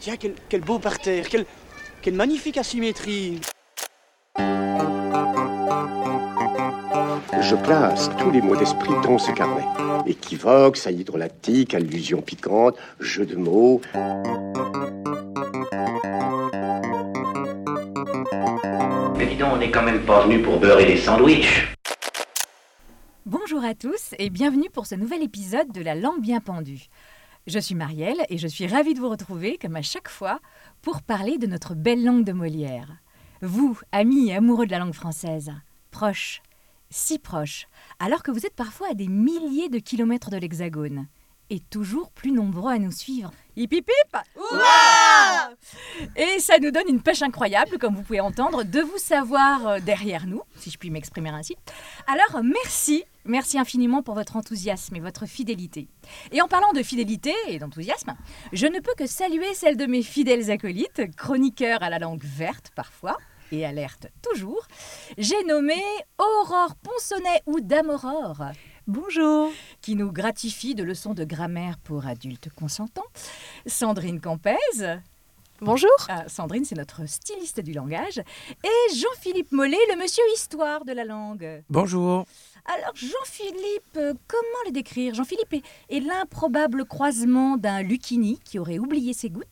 Tiens, quel, quel beau parterre, quelle, quelle magnifique asymétrie. Je place tous les mots d'esprit dans ce carnet. Équivoque, saillie drôlatique, allusion piquante, jeu de mots. Mais dis donc, on n'est quand même pas venu pour beurrer les sandwichs. Bonjour à tous et bienvenue pour ce nouvel épisode de La langue bien pendue. Je suis Marielle et je suis ravie de vous retrouver, comme à chaque fois, pour parler de notre belle langue de Molière. Vous, amis et amoureux de la langue française, proches, si proches, alors que vous êtes parfois à des milliers de kilomètres de l'Hexagone, et toujours plus nombreux à nous suivre. Hip hip hip Ouah Et ça nous donne une pêche incroyable, comme vous pouvez entendre, de vous savoir euh, derrière nous, si je puis m'exprimer ainsi. Alors merci, merci infiniment pour votre enthousiasme et votre fidélité. Et en parlant de fidélité et d'enthousiasme, je ne peux que saluer celle de mes fidèles acolytes, chroniqueurs à la langue verte parfois, et alerte toujours. J'ai nommé Aurore Ponsonnet ou Dame Aurore. Bonjour. Qui nous gratifie de leçons de grammaire pour adultes consentants. Sandrine Campez. Bonjour. Ah, Sandrine, c'est notre styliste du langage. Et Jean-Philippe Mollet, le monsieur histoire de la langue. Bonjour. Alors, Jean-Philippe, euh, comment le décrire? Jean-Philippe est, l'improbable croisement d'un Lucchini qui aurait oublié ses gouttes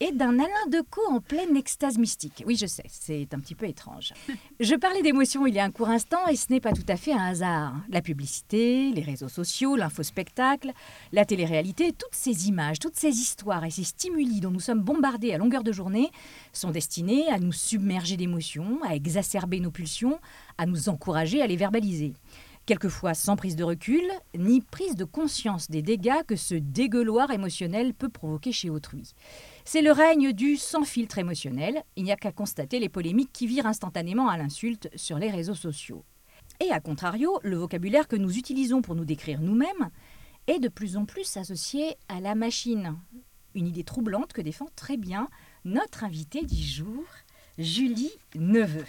et d'un Alain Decaux en pleine extase mystique. Oui, je sais, c'est un petit peu étrange. Je parlais d'émotion il y a un court instant et ce n'est pas tout à fait un hasard. La publicité, les réseaux sociaux, l'infospectacle, la télé-réalité, toutes ces images, toutes ces histoires et ces stimuli dont nous sommes bombardés à longueur de journée sont destinés à nous submerger d'émotions, à exacerber nos pulsions, à nous encourager à les verbaliser quelquefois sans prise de recul, ni prise de conscience des dégâts que ce dégueuloir émotionnel peut provoquer chez autrui. C'est le règne du sans filtre émotionnel, il n'y a qu'à constater les polémiques qui virent instantanément à l'insulte sur les réseaux sociaux. Et à contrario, le vocabulaire que nous utilisons pour nous décrire nous-mêmes est de plus en plus associé à la machine. Une idée troublante que défend très bien notre invitée du jour, Julie Neveu.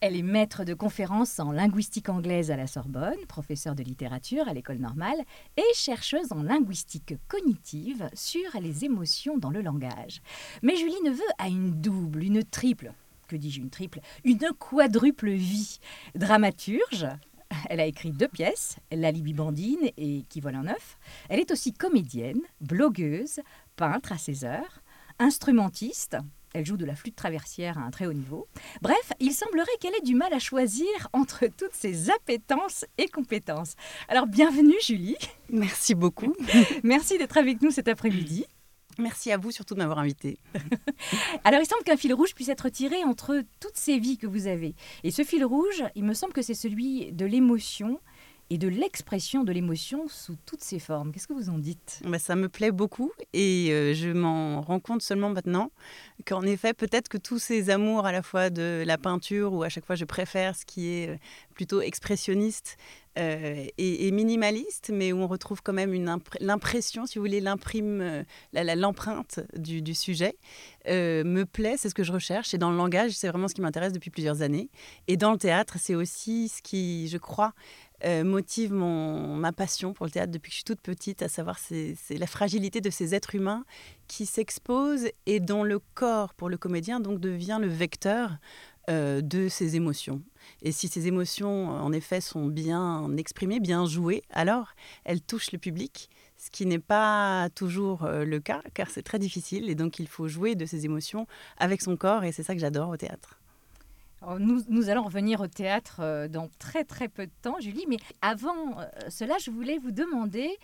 Elle est maître de conférences en linguistique anglaise à la Sorbonne, professeure de littérature à l'école normale et chercheuse en linguistique cognitive sur les émotions dans le langage. Mais Julie Neveu a une double, une triple, que dis-je une triple, une quadruple vie. Dramaturge, elle a écrit deux pièces, La Libye-Bandine et Qui vole un œuf. Elle est aussi comédienne, blogueuse, peintre à ses heures, instrumentiste, elle joue de la flûte traversière à un très haut niveau. Bref, il semblerait qu'elle ait du mal à choisir entre toutes ses appétences et compétences. Alors bienvenue Julie. Merci beaucoup. Merci d'être avec nous cet après-midi. Merci à vous surtout de m'avoir invité. Alors il semble qu'un fil rouge puisse être tiré entre toutes ces vies que vous avez. Et ce fil rouge, il me semble que c'est celui de l'émotion et de l'expression de l'émotion sous toutes ses formes. Qu'est-ce que vous en dites? Bah, Ça me plaît beaucoup et euh, je m'en rends compte seulement maintenant qu'en effet, peut-être que tous ces amours à la fois de la peinture, où à chaque fois je préfère ce qui est euh, plutôt expressionniste euh, et, minimaliste, mais où on retrouve quand même l'impression, si vous voulez, l'imprime, l'empreinte du, sujet, me plaît, c'est ce que je recherche. Et dans le langage, c'est vraiment ce qui m'intéresse depuis plusieurs années. Et dans le théâtre, c'est aussi ce qui, je crois, euh, motive mon, ma passion pour le théâtre depuis que je suis toute petite, à savoir c'est la fragilité de ces êtres humains qui s'exposent et dont le corps, pour le comédien, donc devient le vecteur euh, de ces émotions. Et si ces émotions, en effet, sont bien exprimées, bien jouées, alors elles touchent le public, ce qui n'est pas toujours euh, le cas, car c'est très difficile, et donc il faut jouer de ces émotions avec son corps, et c'est ça que j'adore au théâtre. Nous, allons revenir au théâtre euh, dans très très peu de temps, Julie. Mais avant euh, cela, je voulais vous demander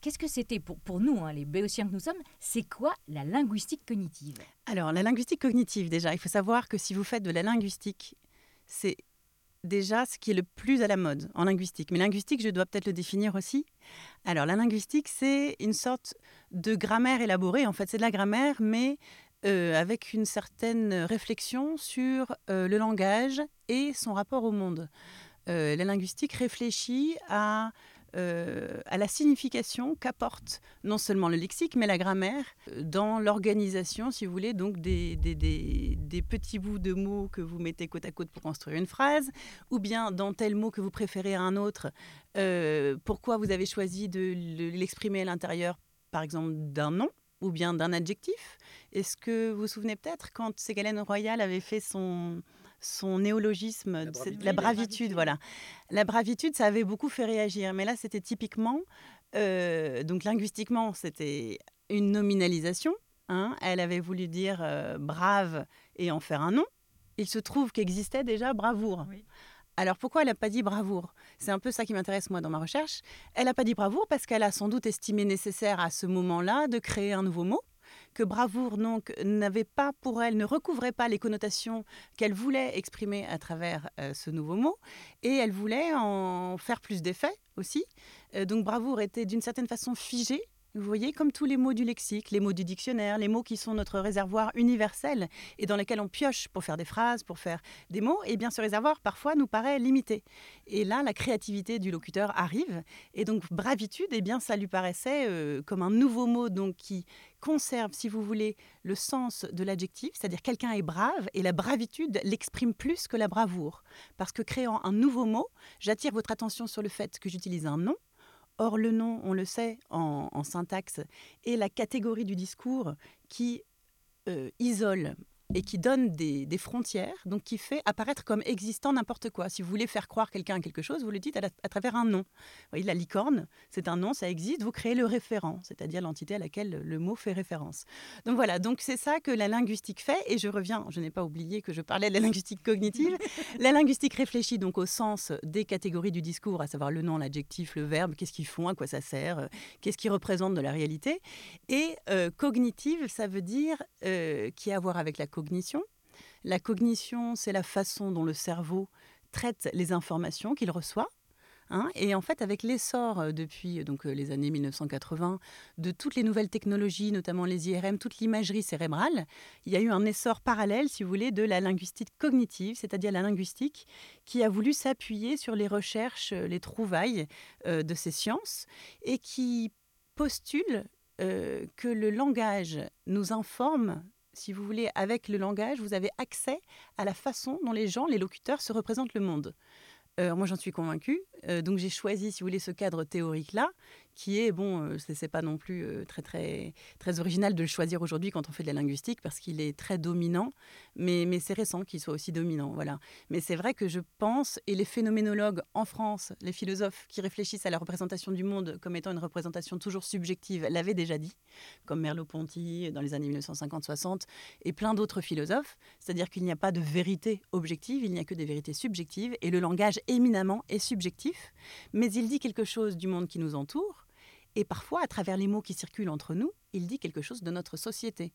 qu'est-ce que c'était pour, pour nous, hein, les béotiens que nous sommes, c'est quoi la linguistique cognitive? Alors, la linguistique cognitive, déjà, il faut savoir que si vous faites de la linguistique, c'est déjà ce qui est le plus à la mode en linguistique. Mais linguistique, je dois peut-être le définir aussi. Alors, la linguistique, c'est une sorte de grammaire élaborée. En fait, c'est de la grammaire, mais avec une certaine réflexion sur le langage et son rapport au monde. la linguistique réfléchit à euh, la signification qu'apporte non seulement le lexique, mais la grammaire euh, dans l'organisation, si vous voulez, donc des, des, petits bouts de mots que vous mettez côte à côte pour construire une phrase, ou bien dans tel mot que vous préférez à un autre, euh, pourquoi vous avez choisi de l'exprimer à l'intérieur, par exemple, d'un nom ou bien d'un adjectif. Est-ce que vous vous souvenez peut-être quand Ségolène Royal avait fait son, son néologisme, la bravitude, la bravitude, voilà. La bravitude, ça avait beaucoup fait réagir, mais là, c'était typiquement, euh, donc linguistiquement, c'était une nominalisation. Hein. Elle avait voulu dire euh, brave et en faire un nom. Il se trouve qu'existait déjà bravoure. Alors pourquoi elle n'a pas dit bravoure? C'est un peu ça qui m'intéresse moi dans ma recherche. Elle n'a pas dit bravoure parce qu'elle a sans doute estimé nécessaire à ce moment-là de créer un nouveau mot que bravoure donc n'avait pas pour elle, ne recouvrait pas les connotations qu'elle voulait exprimer à travers euh, ce nouveau mot, et elle voulait en faire plus d'effet aussi. Euh, donc bravoure était d'une certaine façon figée vous voyez, comme tous les mots du lexique, les mots du dictionnaire, les mots qui sont notre réservoir universel et dans lesquels on pioche pour faire des phrases, pour faire des mots, et eh bien ce réservoir parfois nous paraît limité. Et là, la créativité du locuteur arrive. Et donc bravitude, eh bien ça lui paraissait euh, comme un nouveau mot donc qui conserve, si vous voulez, le sens de l'adjectif, c'est-à-dire quelqu'un est brave et la bravitude l'exprime plus que la bravoure. Parce que créant un nouveau mot, j'attire votre attention sur le fait que j'utilise un nom Or, le nom, on le sait en, syntaxe, est la catégorie du discours qui euh, isole et qui donne des, frontières, donc qui fait apparaître comme existant n'importe quoi. Si vous voulez faire croire quelqu'un à quelque chose, vous le dites à, travers un nom. Vous voyez, la licorne, c'est un nom, ça existe, vous créez le référent, c'est-à-dire l'entité à laquelle le mot fait référence. Donc voilà, donc c'est ça que la linguistique fait, et je reviens, je n'ai pas oublié que je parlais de la linguistique cognitive. la linguistique réfléchit donc au sens des catégories du discours, à savoir le nom, l'adjectif, le verbe, qu'est-ce qu'ils font, à quoi ça sert, euh, qu'est-ce qu'ils représentent de la réalité. Et euh, cognitive, ça veut dire euh, qui a à voir avec la cognition. La cognition, c'est la façon dont le cerveau traite les informations qu'il reçoit. Hein. et en fait, avec l'essor euh, depuis euh, donc, euh, les années 1980 de toutes les nouvelles technologies, notamment les IRM, toute l'imagerie cérébrale, il y a eu un essor parallèle, si vous voulez, de la linguistique cognitive, c'est-à-dire la linguistique qui a voulu s'appuyer sur les recherches, les trouvailles de ces sciences et qui postule que le langage nous informe si vous voulez, avec le langage, vous avez accès à la façon dont les gens, les locuteurs, se représentent le monde. Euh, moi, j'en suis convaincue. Euh, donc, j'ai choisi, si vous voulez, ce cadre théorique-là, qui est, bon, euh, ce n'est pas non plus très, très, très original de le choisir aujourd'hui quand on fait de la linguistique, parce qu'il est très dominant, mais, mais c'est récent qu'il soit aussi dominant. Voilà. Mais c'est vrai que je pense, et les phénoménologues en France, les philosophes qui réfléchissent à la représentation du monde comme étant une représentation toujours subjective, l'avaient déjà dit, comme Merleau-Ponty dans les années 1950-60, et plein d'autres philosophes. C'est-à-dire qu'il n'y a pas de vérité objective, il n'y a que des vérités subjectives, et le langage éminemment est subjectif, mais il dit quelque chose du monde qui nous entoure, et parfois, à travers les mots qui circulent entre nous, il dit quelque chose de notre société.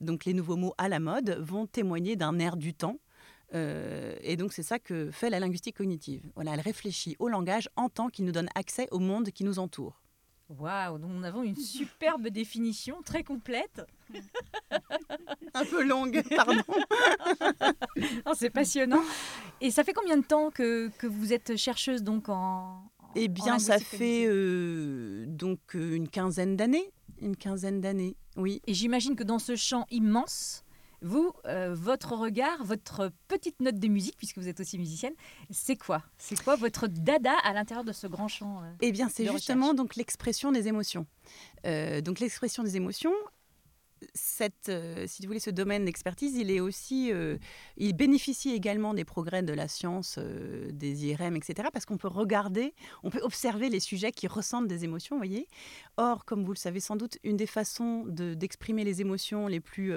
Donc les nouveaux mots à la mode vont témoigner d'un air du temps. Euh, et donc c'est ça que fait la linguistique cognitive. Voilà, elle réfléchit au langage en tant qu'il nous donne accès au monde qui nous entoure. Waouh, donc nous avons une superbe définition très complète. Un peu longue, pardon. c'est passionnant. Et ça fait combien de temps que, que vous êtes chercheuse donc en... eh bien, ça fait euh, donc euh, une quinzaine d'années. Une quinzaine d'années, oui. Et j'imagine que dans ce champ immense, vous, euh, votre regard, votre petite note de musique, puisque vous êtes aussi musicienne, c'est quoi? C'est quoi votre dada à l'intérieur de ce grand champ euh, Eh bien, c'est justement donc l'expression des émotions. Euh, donc l'expression des émotions, cette, euh, si vous voulez, ce domaine d'expertise, il est aussi, euh, il bénéficie également des progrès de la science, euh, des IRM, etc. Parce qu'on peut regarder, on peut observer les sujets qui ressentent des émotions, voyez. Or, comme vous le savez sans doute, une des façons d'exprimer les émotions les plus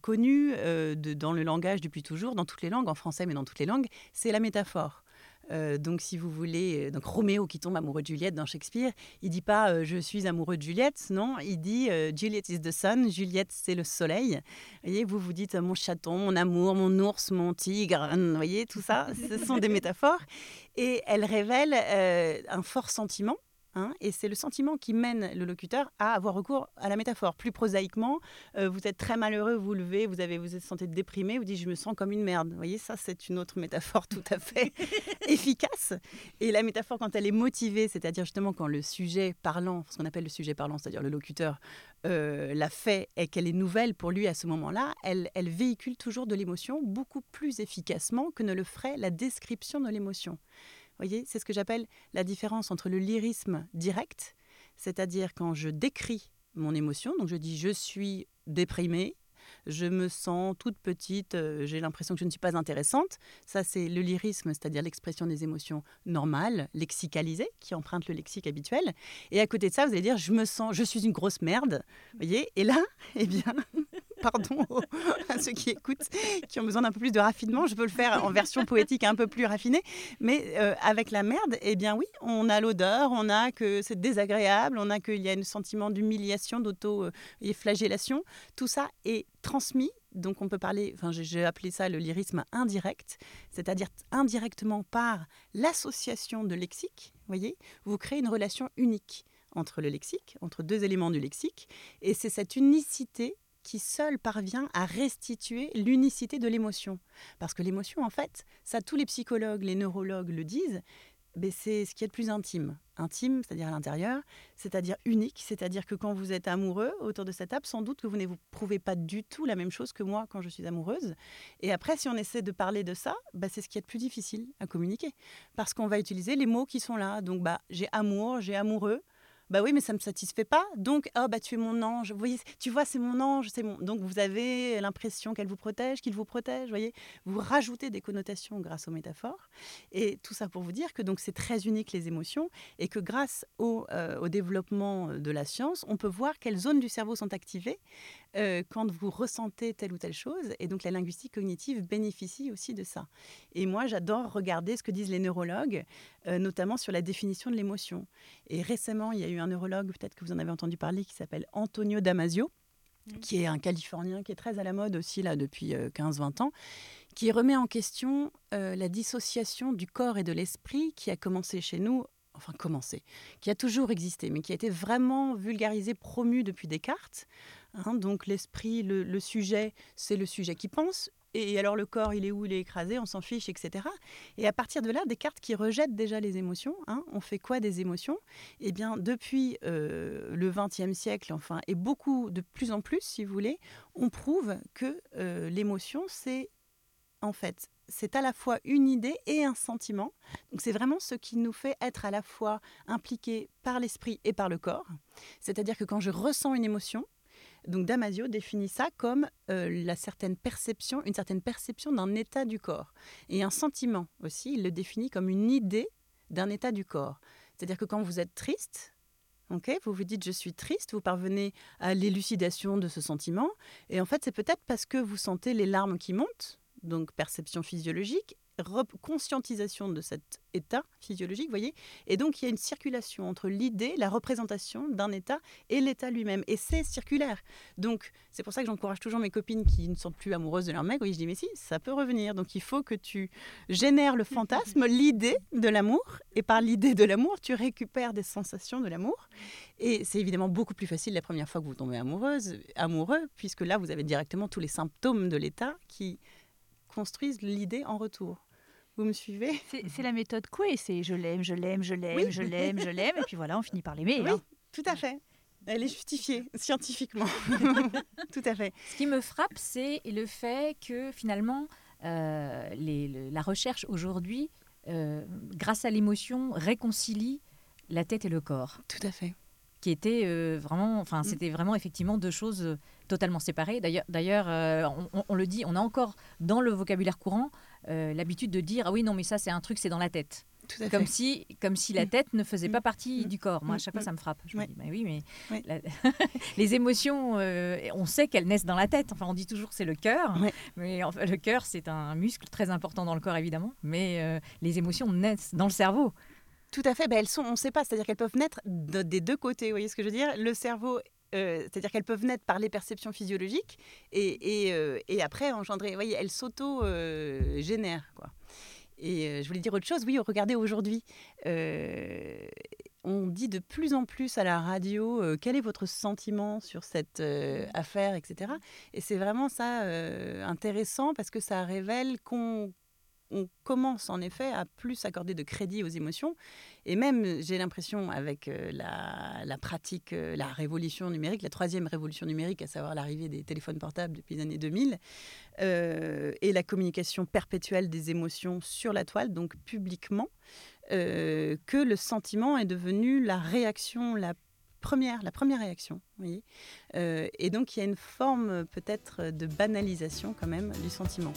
connues dans le langage depuis toujours, dans toutes les langues, en français mais dans toutes les langues, c'est la métaphore. Euh, donc, si vous voulez, euh, donc Roméo qui tombe amoureux de Juliette dans Shakespeare, il dit pas euh, je suis amoureux de Juliette, non, il dit Juliette is the sun, Juliette c'est le soleil. Vous voyez, vous vous dites mon chaton, mon amour, mon ours, mon tigre, vous voyez, tout ça, ce sont des métaphores. Et elles révèlent un fort sentiment Hein, et c'est le sentiment qui mène le locuteur à avoir recours à la métaphore. Plus prosaïquement, euh, vous êtes très malheureux, vous vous levez, vous avez, vous êtes sentez déprimé, vous dites je me sens comme une merde. Vous voyez, ça c'est une autre métaphore tout à fait efficace. Et la métaphore quand elle est motivée, c'est-à-dire justement quand le sujet parlant, ce qu'on appelle le sujet parlant, c'est-à-dire le locuteur, euh, l'a fait et qu'elle est nouvelle pour lui à ce moment-là, elle, elle véhicule toujours de l'émotion beaucoup plus efficacement que ne le ferait la description de l'émotion voyez, c'est ce que j'appelle la différence entre le lyrisme direct, c'est-à-dire quand je décris mon émotion, donc je dis je suis déprimée, je me sens toute petite, euh, j'ai l'impression que je ne suis pas intéressante. Ça, c'est le lyrisme, c'est-à-dire l'expression des émotions normales, lexicalisées, qui empruntent le lexique habituel. Et à côté de ça, vous allez dire, je me sens, je suis une grosse merde. voyez Et là, eh bien, pardon à ceux qui écoutent, qui ont besoin d'un peu plus de raffinement, je peux le faire en version poétique un peu plus raffinée. Mais euh, avec la merde, eh bien oui, on a l'odeur, on a que c'est désagréable, on a qu'il y a un sentiment d'humiliation, d'auto-flagellation. Tout ça est transmis. Donc on peut parler, enfin j'ai appelé ça le lyrisme indirect, c'est-à-dire indirectement par l'association de lexique, voyez, vous créez une relation unique entre le lexique, entre deux éléments du lexique, et c'est cette unicité qui seule parvient à restituer l'unicité de l'émotion. Parce que l'émotion, en fait, ça tous les psychologues, les neurologues le disent, c'est ce qui est le plus intime. Intime, c'est-à-dire à, l'intérieur, c'est-à-dire unique, c'est-à-dire que quand vous êtes amoureux autour de cette table, sans doute que vous ne vous prouvez pas du tout la même chose que moi quand je suis amoureuse. Et après, si on essaie de parler de ça, bah, c'est ce qui est le plus difficile à communiquer. Parce qu'on va utiliser les mots qui sont là. Donc, bah, j'ai amour, j'ai amoureux. Bah oui, mais ça ne me satisfait pas. Donc, oh, bah, tu es mon ange. Vous voyez, tu vois, c'est mon ange. c'est mon... Donc, vous avez l'impression qu'elle vous protège, qu'il vous protège. voyez, vous rajoutez des connotations grâce aux métaphores. Et tout ça pour vous dire que donc c'est très unique les émotions et que grâce au, euh, au, développement de la science, on peut voir quelles zones du cerveau sont activées euh, quand vous ressentez telle ou telle chose. Et donc, la linguistique cognitive bénéficie aussi de ça. Et moi, j'adore regarder ce que disent les neurologues, euh, notamment sur la définition de l'émotion. Et récemment, il y a eu un neurologue, peut-être que vous en avez entendu parler, qui s'appelle Antonio Damasio, mm. qui est un Californien qui est très à la mode aussi là depuis 15-20 euh, ans, qui remet en question euh, la dissociation du corps et de l'esprit qui a commencé chez nous, enfin commencé, qui a toujours existé, mais qui a été vraiment vulgarisé, promu depuis Descartes. Hein, donc l'esprit, le sujet, c'est le sujet qui pense, et alors le corps, il est où Il est écrasé, on s'en fiche, etc. Et à partir de là, des cartes qui rejettent déjà les émotions. Hein, on fait quoi des émotions? Eh bien, depuis euh, le XXe siècle, enfin, et beaucoup de plus en plus, si vous voulez, on prouve que euh, l'émotion, c'est en fait c'est à la fois une idée et un sentiment. Donc c'est vraiment ce qui nous fait être à la fois impliqués par l'esprit et par le corps. C'est-à-dire que quand je ressens une émotion, donc Damasio définit ça comme euh, la certaine perception, une certaine perception d'un état du corps. Et un sentiment aussi, il le définit comme une idée d'un état du corps. C'est-à-dire que quand vous êtes triste, vous vous dites je suis triste, vous parvenez à l'élucidation de ce sentiment. Et en fait, c'est peut-être parce que vous sentez les larmes qui montent, donc perception physiologique, conscientisation de cet état physiologique, voyez. Et donc, il y a une circulation entre l'idée, la représentation d'un état et l'état lui-même. Et c'est circulaire. Donc, c'est pour ça que j'encourage toujours mes copines qui ne sont plus amoureuses de leur mec. Oui, je dis, mais si, ça peut revenir. Donc, il faut que tu génères le fantasme, l'idée de l'amour. Et par l'idée de l'amour, tu récupères des sensations de l'amour. Et c'est évidemment beaucoup plus facile la première fois que vous tombez amoureuse, amoureux, puisque là, vous avez directement tous les symptômes de l'état qui construisent l'idée en retour. Vous me suivez? C'est la méthode Coué, c'est je l'aime, je l'aime, je l'aime, je l'aime, je l'aime, et puis voilà, on finit par l'aimer. Oui, hein. tout à fait. Elle est justifiée scientifiquement. tout à fait. Ce qui me frappe, c'est le fait que finalement, euh, les, la recherche aujourd'hui, euh, grâce à l'émotion, réconcilie la tête et le corps. Tout à fait qui était euh, vraiment, enfin, mm. c'était vraiment effectivement deux choses euh, totalement séparées. D'ailleurs, euh, on, le dit, on a encore dans le vocabulaire courant l'habitude de dire ah oui non mais ça c'est un truc c'est dans la tête. comme si, comme si la mm. tête ne faisait pas mm. partie du corps. Moi, à chaque fois, ça me frappe. Je me dis, bah oui, mais les émotions, on sait qu'elles naissent dans la tête. Enfin, on dit toujours c'est le cœur, mais le cœur, c'est un muscle très important dans le corps, évidemment. Mais les émotions naissent dans le cerveau. Tout à fait. Ben, elles sont, on ne sait pas, c'est-à-dire qu'elles peuvent naître des deux côtés. Vous voyez ce que je veux dire? Le cerveau euh, c'est-à-dire qu'elles peuvent naître par les perceptions physiologiques et, et, euh, après engendrer. Vous voyez, elles s'auto-génèrent. quoi. Et euh, je voulais dire autre chose. Oui, regardez aujourd'hui, on dit de plus en plus à la radio euh, quel est votre sentiment sur cette euh, affaire, etc. Et c'est vraiment ça euh, intéressant parce que ça révèle qu'on on commence en effet à plus accorder de crédit aux émotions. Et même, j'ai l'impression, avec la, la, pratique, la révolution numérique, la troisième révolution numérique, à savoir l'arrivée des téléphones portables depuis les années 2000, euh, et la communication perpétuelle des émotions sur la toile, donc publiquement, euh, que le sentiment est devenu la réaction la première, la première réaction. Voyez euh, et donc il y a une forme peut-être de banalisation quand même du sentiment.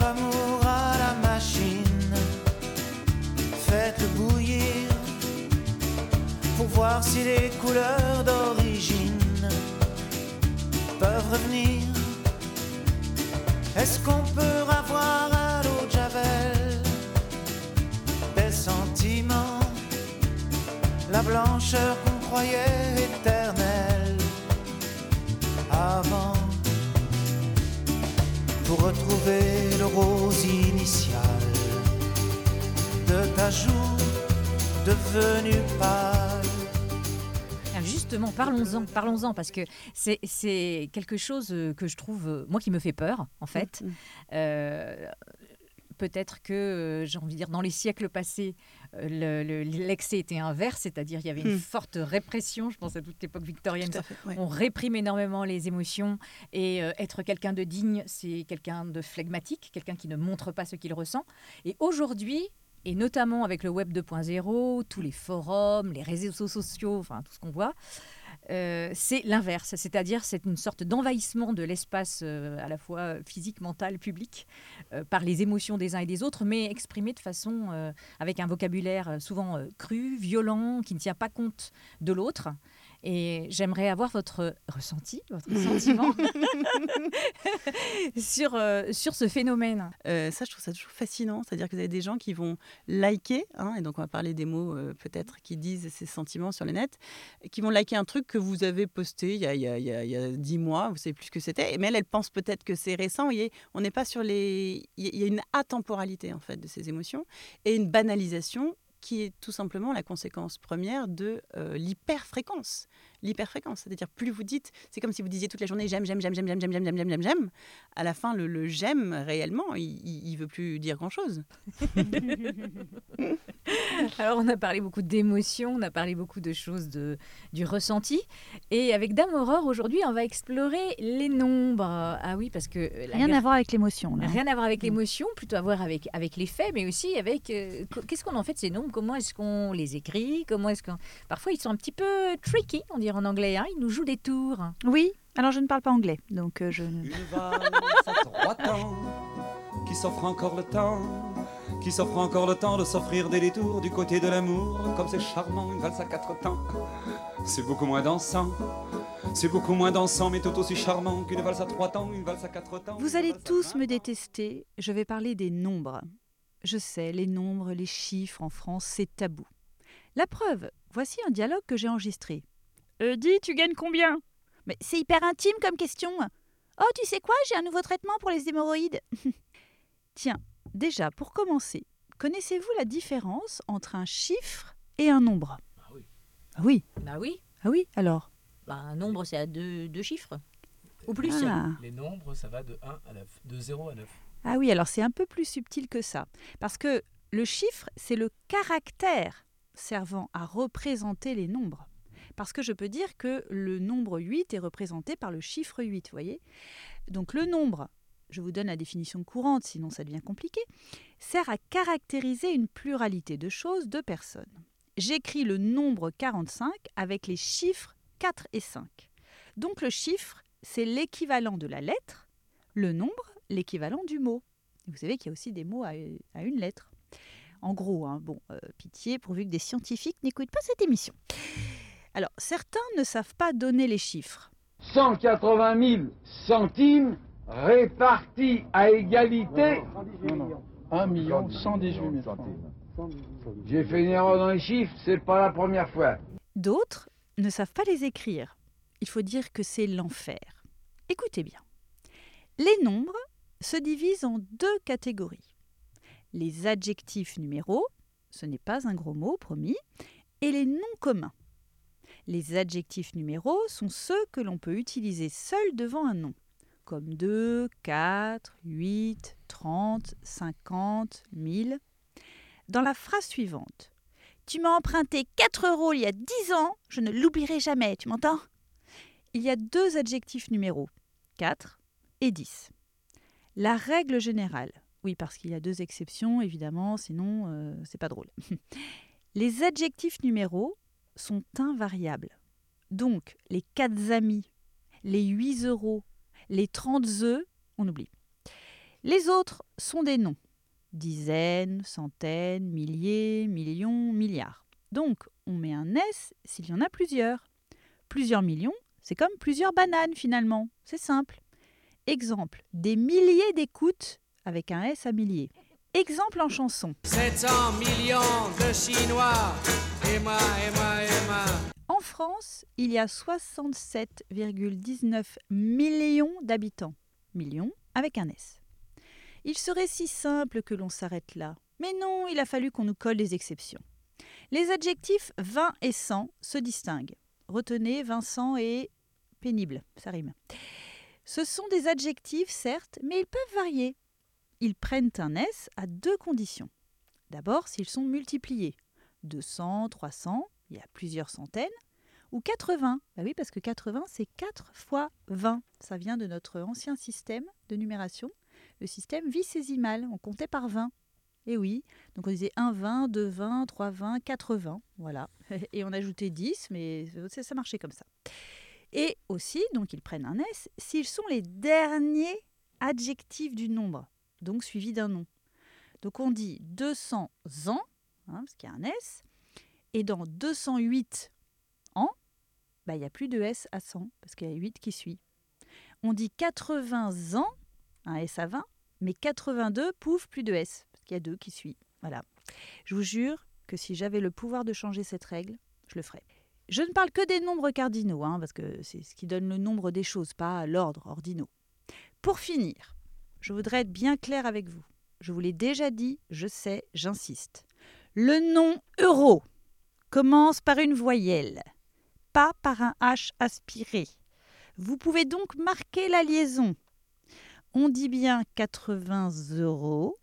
Amour à la machine, faites-le bouillir pour voir si les couleurs d'origine peuvent revenir. Est-ce qu'on peut avoir à l'eau de Javel des sentiments, la blancheur qu'on croyait éternelle avant pour retrouver le rose initial de ta joue devenue pâle. Justement, parlons-en, parlons-en, parce que c'est, c'est quelque chose que je trouve, moi, qui me fait peur, en fait. Mm. Euh, peut-être que, euh, j'ai envie de dire, dans les siècles passés, euh, le- l'excès était inverse, c'est-à-dire il y avait une Hmm. forte répression. Je pense à toute l'époque victorienne. Tout à fait, ouais. On réprime énormément les émotions et euh, être quelqu'un de digne, c'est quelqu'un de flegmatique, quelqu'un qui ne montre pas ce qu'il ressent. Et aujourd'hui, et notamment avec le web 2.0, tous les forums, les réseaux sociaux, enfin tout ce qu'on voit, euh, c'est l'inverse, c'est-à-dire c'est une sorte d'envahissement de l'espace euh, à la fois physique, mental, public, euh, par les émotions des uns et des autres, mais exprimées de façon euh, avec un vocabulaire euh, souvent euh, cru, violent, qui ne tient pas compte de l'autre. Et j'aimerais avoir votre ressenti, votre sentiment sur, euh, sur ce phénomène. Euh, ça, je trouve ça toujours fascinant. C'est-à-dire que vous avez des gens qui vont liker, hein, et donc on va parler des mots euh, peut-être qui disent ces sentiments sur le net, et qui vont liker un truc que vous avez posté il y a, il y a, il y a- il y a 10 mois, vous savez plus ce que c'était, mais elle, elle pense peut-être que c'est récent. Vous voyez, on n'est pas sur les. Il y a- il y a une atemporalité en fait de ces émotions et une banalisation qui est tout simplement la conséquence première de euh, l'hyperfréquence. L'hyperfréquence, c'est-à-dire plus vous dites, c'est comme si vous disiez toute la journée j'aime, j'aime, j'aime, j'aime, j'aime, j'aime, j'aime, j'aime, j'aime, j'aime. À la fin, le, le j'aime réellement, il, il, il veut plus dire grand-chose. Alors, on a parlé beaucoup d'émotions, on a parlé beaucoup de choses de, du ressenti. Et avec Dame Aurore, aujourd'hui, on va explorer les nombres. Ah oui, parce que... Rien gra- à voir avec l'émotion. là. Rien à voir avec l'émotion, plutôt à voir avec, avec les faits, mais aussi avec euh, qu'est-ce qu'on en fait de ces nombres, comment est-ce qu'on les écrit, comment est-ce qu'on... Parfois, ils sont un petit peu tricky, on dirait en anglais, hein, ils nous jouent des tours. Oui, alors je ne parle pas anglais, donc euh, je ne... Une valse à trois temps qui s'offre encore le temps, qui s'offre encore le temps de s'offrir des détours du côté de l'amour. Comme c'est charmant, une valse à quatre temps. C'est beaucoup moins dansant, c'est beaucoup moins dansant, mais tout aussi charmant qu'une valse à trois temps, une valse à quatre temps. Vous allez tous me détester, je vais parler des nombres. Je sais, les nombres, les chiffres en France, c'est tabou. La preuve, voici un dialogue que j'ai enregistré. Euh, dis, tu gagnes combien? Mais c'est hyper intime comme question. Oh, tu sais quoi, j'ai un nouveau traitement pour les hémorroïdes. Tiens, déjà, pour commencer, connaissez-vous la différence entre un chiffre et un nombre? Ah oui. Ah oui, Bah oui, ah oui, alors? Bah, un nombre, c'est à deux, deux chiffres, ou plus. Ah. Les nombres, ça va de 1 à 9, de 0 à 9. Ah oui, alors c'est un peu plus subtil que ça. Parce que le chiffre, c'est le caractère servant à représenter les nombres. Parce que je peux dire que le nombre 8 est représenté par le chiffre 8, vous voyez Donc le nombre, je vous donne la définition courante, sinon ça devient compliqué, sert à caractériser une pluralité de choses, de personnes. J'écris le nombre 45 avec les chiffres 4 et 5. Donc le chiffre, c'est l'équivalent de la lettre, le nombre, l'équivalent du mot. Vous savez qu'il y a aussi des mots à, à une lettre. En gros, hein, bon, euh, pitié, pourvu que des scientifiques n'écoutent pas cette émission. Alors, certains ne savent pas donner les chiffres. 180 000 centimes répartis à égalité. 1 million 118 000 francs. J'ai fait une erreur dans les chiffres, c'est pas la première fois. D'autres ne savent pas les écrire. Il faut dire que c'est l'enfer. Écoutez bien. Les nombres, se divise en deux catégories. Les adjectifs numéros, ce n'est pas un gros mot, promis, et les noms communs. Les adjectifs numéros sont ceux que l'on peut utiliser seuls devant un nom, comme 2, 4, 8, 30, 50, 1000. Dans la phrase suivante, Tu m'as emprunté 4 euros il y a 10 ans, je ne l'oublierai jamais, tu m'entends? Il y a deux adjectifs numéros, 4 et 10. La règle générale, oui parce qu'il y a deux exceptions évidemment, sinon euh, c'est pas drôle. Les adjectifs numéros sont invariables. Donc les 4 amis, les 8 euros, les 30 œufs, on oublie. Les autres sont des noms. Dizaines, centaines, milliers, millions, milliards. Donc on met un S s'il y en a plusieurs. Plusieurs millions, c'est comme plusieurs bananes finalement. C'est simple. Exemple, des milliers d'écoutes avec un S à milliers. Exemple en chanson. 700 millions de Chinois. Et moi, et moi, et. En France, il y a 67,19 millions d'habitants. Millions avec un S. Il serait si simple que l'on s'arrête là. Mais non, il a fallu qu'on nous colle des exceptions. Les adjectifs 20 et 100 se distinguent. Retenez Vincent et pénible, ça rime. Ce sont des adjectifs, certes, mais ils peuvent varier. Ils prennent un S à deux conditions. D'abord, s'ils sont multipliés. 200, 300, il y a plusieurs centaines. Ou 80. Bah oui, parce que 80, c'est 4 fois 20. Ça vient de notre ancien système de numération, le système vicésimal. On comptait par 20. Et oui, donc on disait 1 20, 2 20, 3 20, 4 20. Voilà. Et on ajoutait 10, mais ça marchait comme ça. Et aussi, donc ils prennent un S, s'ils sont les derniers adjectifs du nombre, donc suivis d'un nom. Donc on dit 200 ans, hein, parce qu'il y a un S, et dans 208 ans, bah, il n'y a plus de S à 100, parce qu'il y a 8 qui suit. On dit 80 ans, un S à 20, mais 82 pouf, plus de S, parce qu'il y a 2 qui suit. Voilà. Je vous jure que si j'avais le pouvoir de changer cette règle, je le ferais. Je ne parle que des nombres cardinaux, hein, parce que c'est ce qui donne le nombre des choses, pas l'ordre ordinaux. Pour finir, je voudrais être bien clair avec vous. Je vous l'ai déjà dit, je sais, j'insiste. Le nom euro commence par une voyelle, pas par un H aspiré. Vous pouvez donc marquer la liaison. On dit bien 80 euros,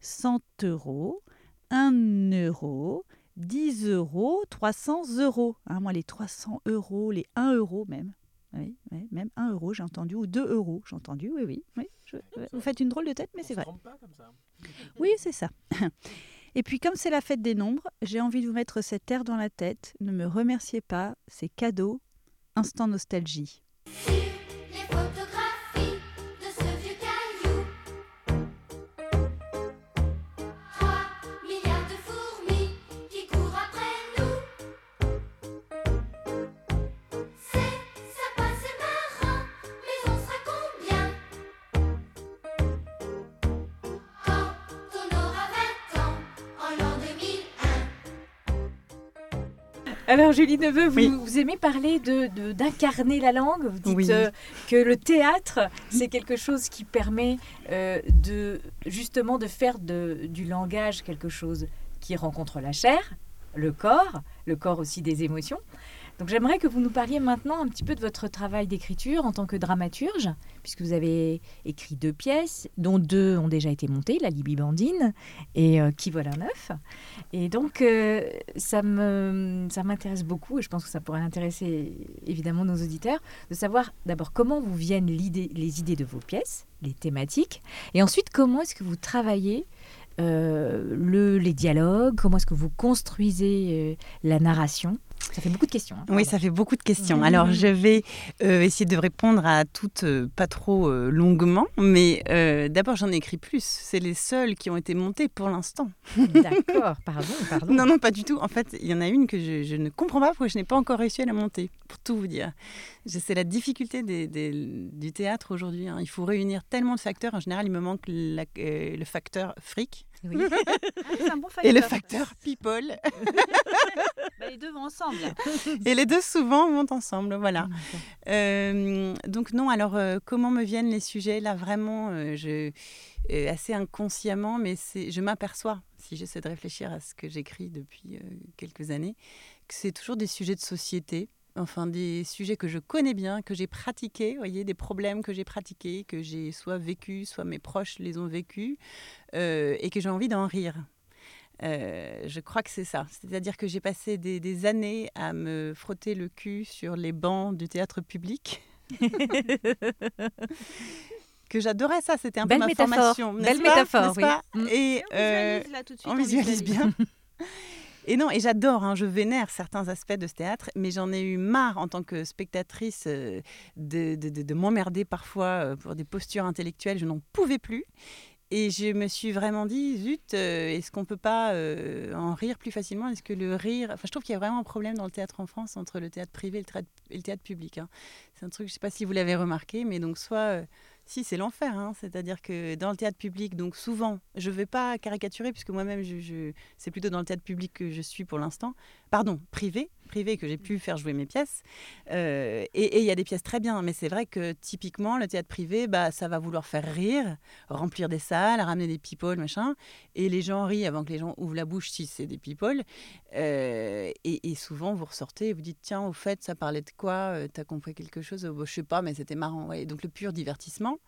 100 euros, 1 euro, 10 euros, 300 euros. Hein, moi, les 300 euros, les 1 euro même. Oui, même 1 euro, j'ai entendu, ou 2 euros, j'ai entendu, oui, oui. oui vous faites une drôle de tête, mais c'est vrai. Pas comme ça. Oui, c'est ça. Et puis, comme c'est la fête des nombres, j'ai envie de vous mettre cette air dans la tête. Ne me remerciez pas, c'est cadeau. Instant nostalgie. Alors, Julie Neveu, vous, aimez parler de, d'incarner la langue. Vous dites euh, que le théâtre, c'est quelque chose qui permet euh, de justement de faire de, du langage quelque chose qui rencontre la chair, le corps, le corps aussi des émotions. Donc j'aimerais que vous nous parliez maintenant un petit peu de votre travail d'écriture en tant que dramaturge, puisque vous avez écrit deux pièces, dont deux ont déjà été montées, La Libye Bandine et euh, Qui vole un œuf. Et donc euh, ça me ça m'intéresse beaucoup, et je pense que ça pourrait intéresser évidemment nos auditeurs, de savoir d'abord comment vous viennent les idées de vos pièces, les thématiques, et ensuite comment est-ce que vous travaillez euh, le, les dialogues, comment est-ce que vous construisez la narration ça fait beaucoup de questions. Hein. oui, ça fait beaucoup de questions. Alors, je vais euh, essayer de répondre à toutes euh, pas trop euh, longuement, mais d'abord, j'en ai écrit plus. C'est les seuls qui ont été montés pour l'instant. D'accord, pardon, pardon. Non, non, pas du tout. En fait, il y en a une que je, ne comprends pas pourquoi je n'ai pas encore réussi à la monter, pour tout vous dire. C'est la difficulté du théâtre aujourd'hui. Hein. Il faut réunir tellement de facteurs. En général, il me manque le facteur fric. Oui. c'est un bon Et le facteur. people. Bah, les deux vont ensemble. Et les deux souvent vont ensemble, voilà. Euh, donc non, alors euh, comment me viennent les sujets? Là, vraiment, euh, je, assez inconsciemment, mais je m'aperçois, si j'essaie de réfléchir à ce que j'écris depuis quelques années, que c'est toujours des sujets de société. Enfin, des sujets que je connais bien, que j'ai pratiqués, voyez, des problèmes que j'ai pratiqués, que j'ai soit vécu, soit mes proches les ont vécus, euh, et que j'ai envie d'en rire. Euh, je crois que c'est ça. C'est-à-dire que j'ai passé des, des années à me frotter le cul sur les bancs du théâtre public. que j'adorais ça, c'était un Belle peu ma métaphore. formation. Belle pas? métaphore, N'est-ce oui. pas? Mm. Et On euh, visualise, là, tout de suite, on on visualise visualise. bien. Et non, et j'adore, hein, je vénère certains aspects de ce théâtre, mais j'en ai eu marre en tant que spectatrice euh, de, de- de- de m'emmerder parfois euh, pour des postures intellectuelles, je n'en pouvais plus. Et je me suis vraiment dit, zut, euh, est-ce qu'on peut pas en rire plus facilement? Est-ce que le rire... Enfin, je trouve qu'il y a vraiment un problème dans le théâtre en France entre le théâtre privé et le théâtre, public. hein. C'est un truc, je ne sais pas si vous l'avez remarqué, mais donc soit... si, c'est l'enfer. hein. C'est-à-dire que dans le théâtre public, donc souvent, je ne vais pas caricaturer, puisque moi-même, je, c'est plutôt dans le théâtre public que je suis pour l'instant. Pardon, privé, privé, que j'ai pu faire jouer mes pièces. Euh, et il y a des pièces très bien, mais c'est vrai que typiquement, le théâtre privé, bah, ça va vouloir faire rire, remplir des salles, ramener des people, machin. Et les gens rient avant que les gens ouvrent la bouche si c'est des people. Euh, et, souvent, vous ressortez et vous dites Tiens, au fait, ça parlait de quoi Euh, T'as compris quelque chose Bon, Je sais pas, mais c'était marrant. Ouais. Donc, le pur divertissement.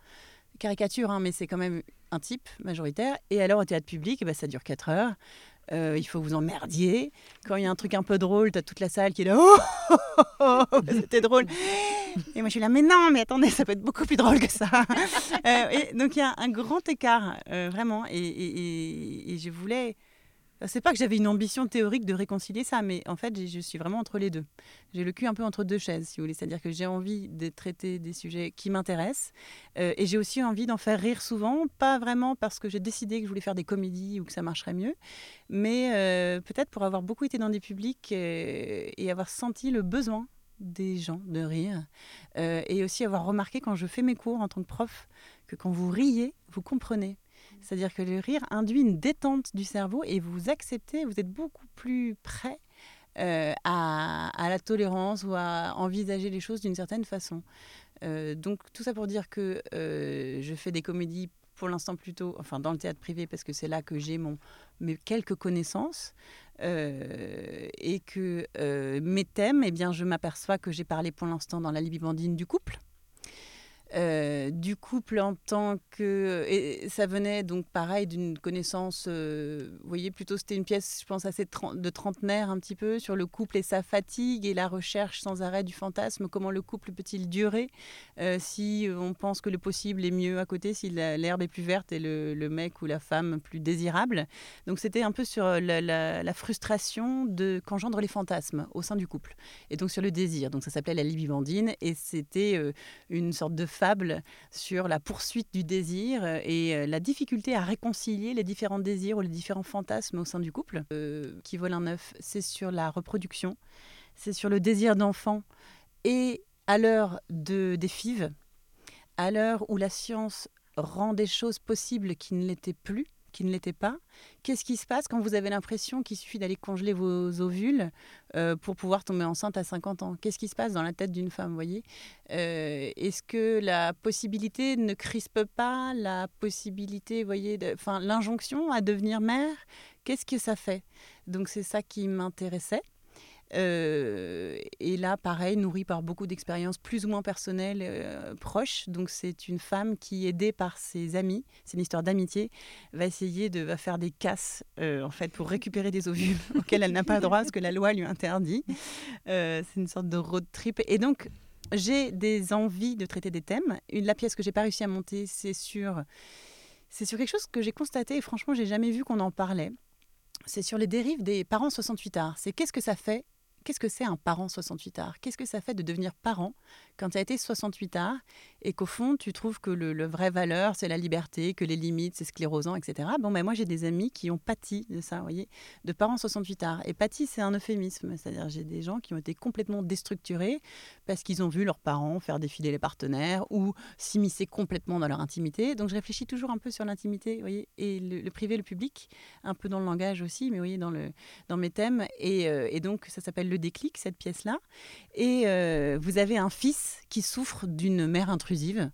Caricature, hein, mais c'est quand même un type majoritaire. Et alors, au théâtre public, eh ben, ça dure 4 heures. Euh, il faut vous emmerdiez. Quand il y a un truc un peu drôle, t'as toute la salle qui est là. Oh, oh, oh, oh, c'était drôle. Et moi, je suis là, mais non, mais attendez, ça peut être beaucoup plus drôle que ça. Euh, et donc, il y a un grand écart, euh, vraiment. Et, et- et- et je voulais. C'est pas que j'avais une ambition théorique de réconcilier ça, mais en fait, je suis vraiment entre les deux. J'ai le cul un peu entre deux chaises, si vous voulez. C'est-à-dire que j'ai envie de traiter des sujets qui m'intéressent. euh, et j'ai aussi envie d'en faire rire souvent. Pas vraiment parce que j'ai décidé que je voulais faire des comédies ou que ça marcherait mieux, mais euh, peut-être pour avoir beaucoup été dans des publics euh, et avoir senti le besoin des gens de rire. Et aussi avoir remarqué quand je fais mes cours en tant que prof que quand vous riez, vous comprenez. C'est-à-dire que le rire induit une détente du cerveau et vous acceptez, vous êtes beaucoup plus prêt euh, à, à la tolérance ou à envisager les choses d'une certaine façon. Euh, donc tout ça pour dire que euh, je fais des comédies pour l'instant plutôt, enfin dans le théâtre privé parce que c'est là que j'ai mon mes quelques connaissances et que mes thèmes, eh bien je m'aperçois que j'ai parlé pour l'instant dans la Libibandine du couple. Euh, du couple en tant que et ça venait donc pareil d'une connaissance euh, vous voyez plutôt c'était une pièce je pense assez de trentenaire un petit peu sur le couple et sa fatigue et la recherche sans arrêt du fantasme. Comment le couple peut-il durer euh, si on pense que le possible est mieux à côté si l'herbe est plus verte et le, le mec ou la femme plus désirable. Donc c'était un peu sur la, frustration de qu'engendrent les fantasmes au sein du couple et donc sur le désir. Donc ça s'appelait la libivandine et c'était une sorte de sur la poursuite du désir et euh, la difficulté à réconcilier les différents désirs ou les différents fantasmes au sein du couple. Euh, qui vole un œuf, c'est sur la reproduction, c'est sur le désir d'enfant et à l'heure de, des FIV, à l'heure où la science rend des choses possibles qui ne l'étaient plus, qui ne l'étaient pas, qu'est-ce qui se passe quand vous avez l'impression qu'il suffit d'aller congeler vos ovules euh, pour pouvoir tomber enceinte à 50 ans? Qu'est-ce qui se passe dans la tête d'une femme, voyez? Euh, Est-ce que la possibilité ne crispe pas la possibilité, voyez, enfin l'injonction à devenir mère? Qu'est-ce que ça fait? Donc c'est ça qui m'intéressait. Euh, et là, pareil, nourri par beaucoup d'expériences plus ou moins personnelles, euh, proches. Donc, c'est une femme qui, aidée par ses amis, c'est une histoire d'amitié, va essayer de va faire des casses, euh, en fait, pour récupérer des ovules auxquels elle n'a pas droit, parce que la loi lui interdit. Euh, c'est une sorte de road trip. Et donc, j'ai des envies de traiter des thèmes. La pièce que j'ai pas réussi à monter, c'est sur, c'est sur quelque chose que j'ai constaté, et franchement, j'ai jamais vu qu'on en parlait. C'est sur les dérives des parents 68 arts. C'est qu'est-ce que ça fait qu'est-ce que c'est un parent 68 art Qu'est-ce que ça fait de devenir parent quand tu as été 68 art et qu'au fond, tu trouves que le, vrai valeur, c'est la liberté, que les limites, c'est sclérosant, etc. Bon, ben moi, j'ai des amis qui ont pâti de ça, vous voyez, de parents 68 art. Et pâti, c'est un euphémisme. C'est-à-dire, j'ai des gens qui ont été complètement déstructurés parce qu'ils ont vu leurs parents faire défiler les partenaires ou s'immiscer complètement dans leur intimité. Donc, je réfléchis toujours un peu sur l'intimité, vous voyez, et le, privé, le public, un peu dans le langage aussi, mais vous voyez, dans, le, dans mes thèmes. Et, euh, et donc, ça s'appelle Le déclic, cette pièce-là. Et euh, vous avez un fils qui souffre d'une mère intrusive.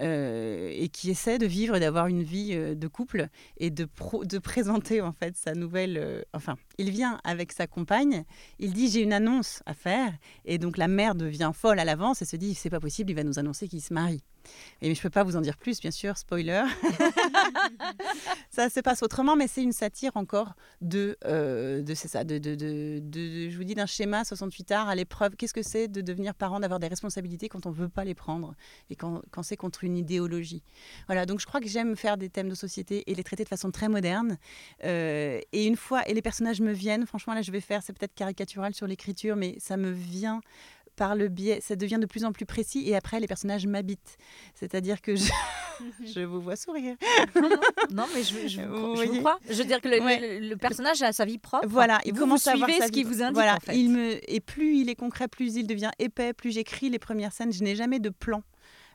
Euh, et qui essaie de vivre d'avoir une vie euh, de couple et de, de présenter en fait sa nouvelle. Enfin, il vient avec sa compagne, il dit j'ai une annonce à faire et donc la mère devient folle à l'avance et se dit c'est pas possible, il va nous annoncer qu'il se marie. Et mais je peux pas vous en dire plus, bien sûr, spoiler. ça se passe autrement, mais c'est une satire encore de, de c'est ça, de, de, de, je vous dis d'un schéma 68 arts à l'épreuve. Qu'est-ce que c'est de devenir parent, d'avoir des responsabilités quand on veut pas les prendre et quand, quand c'est contre une idéologie? Voilà, donc je crois que j'aime faire des thèmes de société et les traiter de façon très moderne. Euh, et une fois, et les personnages me viennent, franchement là je vais faire, c'est peut-être caricatural sur l'écriture, mais ça me vient par le biais, ça devient de plus en plus précis et après les personnages m'habitent. C'est-à-dire que je, je, vous vois sourire. non, mais je, je, vous, crois. Je veux dire que le, personnage a sa vie propre. Voilà, il vous, commence vous à ce qui vous indique. Voilà, en fait. il me, et plus il est concret, plus il devient épais, plus j'écris les premières scènes. Je n'ai jamais de plan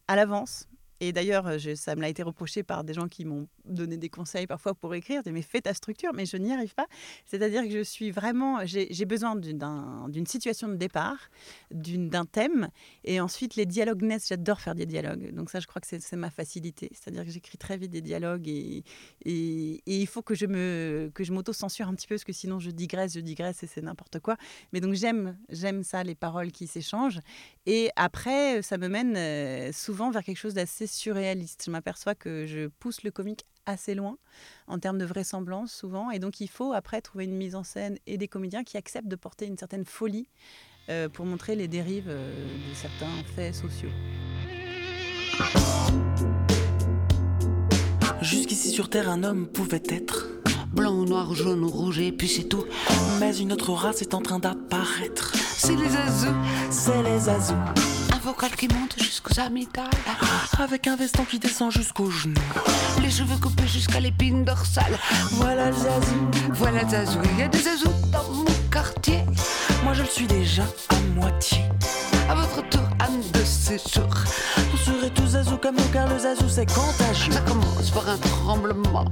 à l'avance. Et d'ailleurs, euh, ça me l'a été reproché par des gens qui m'ont donné des conseils parfois pour écrire. Mais fais ta structure, mais je n'y arrive pas. C'est-à-dire que je suis vraiment, j'ai besoin d'une situation de départ, d'un thème, et ensuite les dialogues naissent. J'adore faire des dialogues. Donc ça, je crois que c'est ma facilité. C'est-à-dire que j'écris très vite des dialogues et, il faut que je me que je m'auto-censure un petit peu parce que sinon je digresse, je digresse et c'est n'importe quoi. Mais donc j'aime j'aime ça, les paroles qui s'échangent. Et après, ça me mène euh, souvent vers quelque chose d'assez surréaliste. Je m'aperçois que je pousse le comique assez loin en termes de vraisemblance souvent. Et donc il faut après trouver une mise en scène et des comédiens qui acceptent de porter une certaine folie euh, pour montrer les dérives euh, de certains faits sociaux. Jusqu'ici sur Terre, un homme pouvait être blanc, noir, jaune ou rouge, et puis c'est tout. Mais une autre race est en train d'apparaître. C'est les azous, c'est les azous qui monte jusqu'aux amygdales. Avec un veston qui descend jusqu'aux genoux. Les cheveux coupés jusqu'à l'épine dorsale. Voilà le zazou. Voilà le zazou. Il y a des zazous dans mon quartier. Moi je le suis déjà à moitié. À votre tour, Anne de séjour. Vous serez tous zazou comme nous car le zazou c'est contagieux. Ça commence par un tremblement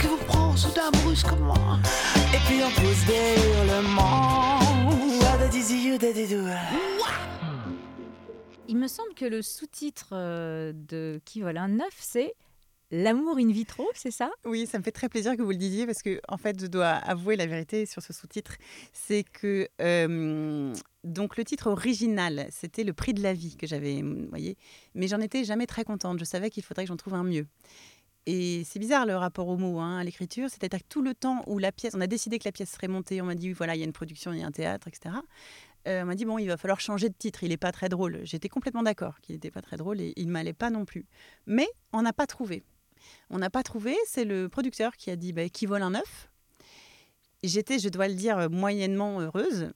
qui vous prend soudain brusquement. Et puis on pousse des hurlements. Il me semble que le sous-titre euh, de Qui vole un œuf, c'est L'amour in vitro, c'est ça? Oui, ça me fait très plaisir que vous le disiez parce que, en fait, je dois avouer la vérité sur ce sous-titre. C'est que, euh, donc, le titre original, c'était Le prix de la vie que j'avais, voyez, mais j'en étais jamais très contente. Je savais qu'il faudrait que j'en trouve un mieux. Et c'est bizarre le rapport au mot, hein, à l'écriture. C'est-à-dire tout le temps où la pièce, on a décidé que la pièce serait montée, on m'a dit, voilà, il y a une production, il y a un théâtre, etc. Euh, m'a dit bon, il va falloir changer de titre, il n'est pas très drôle. J'étais complètement d'accord qu'il n'était pas très drôle et il m'allait pas non plus. Mais on n'a pas trouvé. On n'a pas trouvé, c'est le producteur qui a dit bah, qui vole un œuf. J'étais, je dois le dire, moyennement heureuse.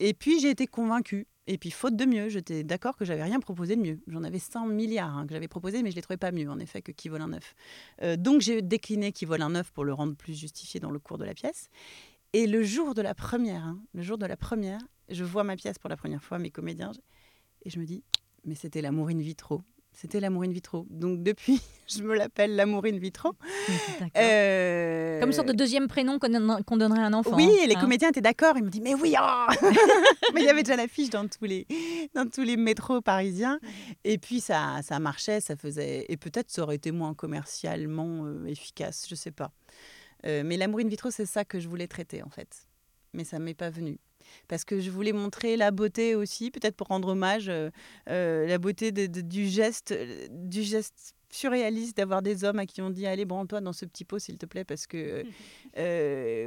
Et puis j'ai été convaincue. Et puis faute de mieux, j'étais d'accord que j'avais rien proposé de mieux. J'en avais 100 milliards hein, que j'avais proposé, mais je les trouvais pas mieux en effet que qui vole un œuf. Euh, donc j'ai décliné qui vole un œuf pour le rendre plus justifié dans le cours de la pièce. Et le jour de la première, hein, le jour de la première, je vois ma pièce pour la première fois, mes comédiens, et je me dis, mais c'était l'amour in vitro. C'était l'amour in vitro. Donc depuis, je me l'appelle l'amour in vitro. Euh... Comme une sorte de deuxième prénom qu'on donnerait à un enfant. Oui, et les hein. comédiens étaient d'accord. Ils me dit mais oui, oh mais il y avait déjà l'affiche dans tous les dans tous les métros parisiens. Et puis ça ça marchait, ça faisait et peut-être ça aurait été moins commercialement euh, efficace, je sais pas. Euh, mais l'amour in vitro, c'est ça que je voulais traiter en fait. Mais ça m'est pas venu parce que je voulais montrer la beauté aussi, peut-être pour rendre hommage, euh, euh, la beauté du geste, euh, du geste surréaliste d'avoir des hommes à qui on dit allez branle-toi dans ce petit pot s'il te plaît parce que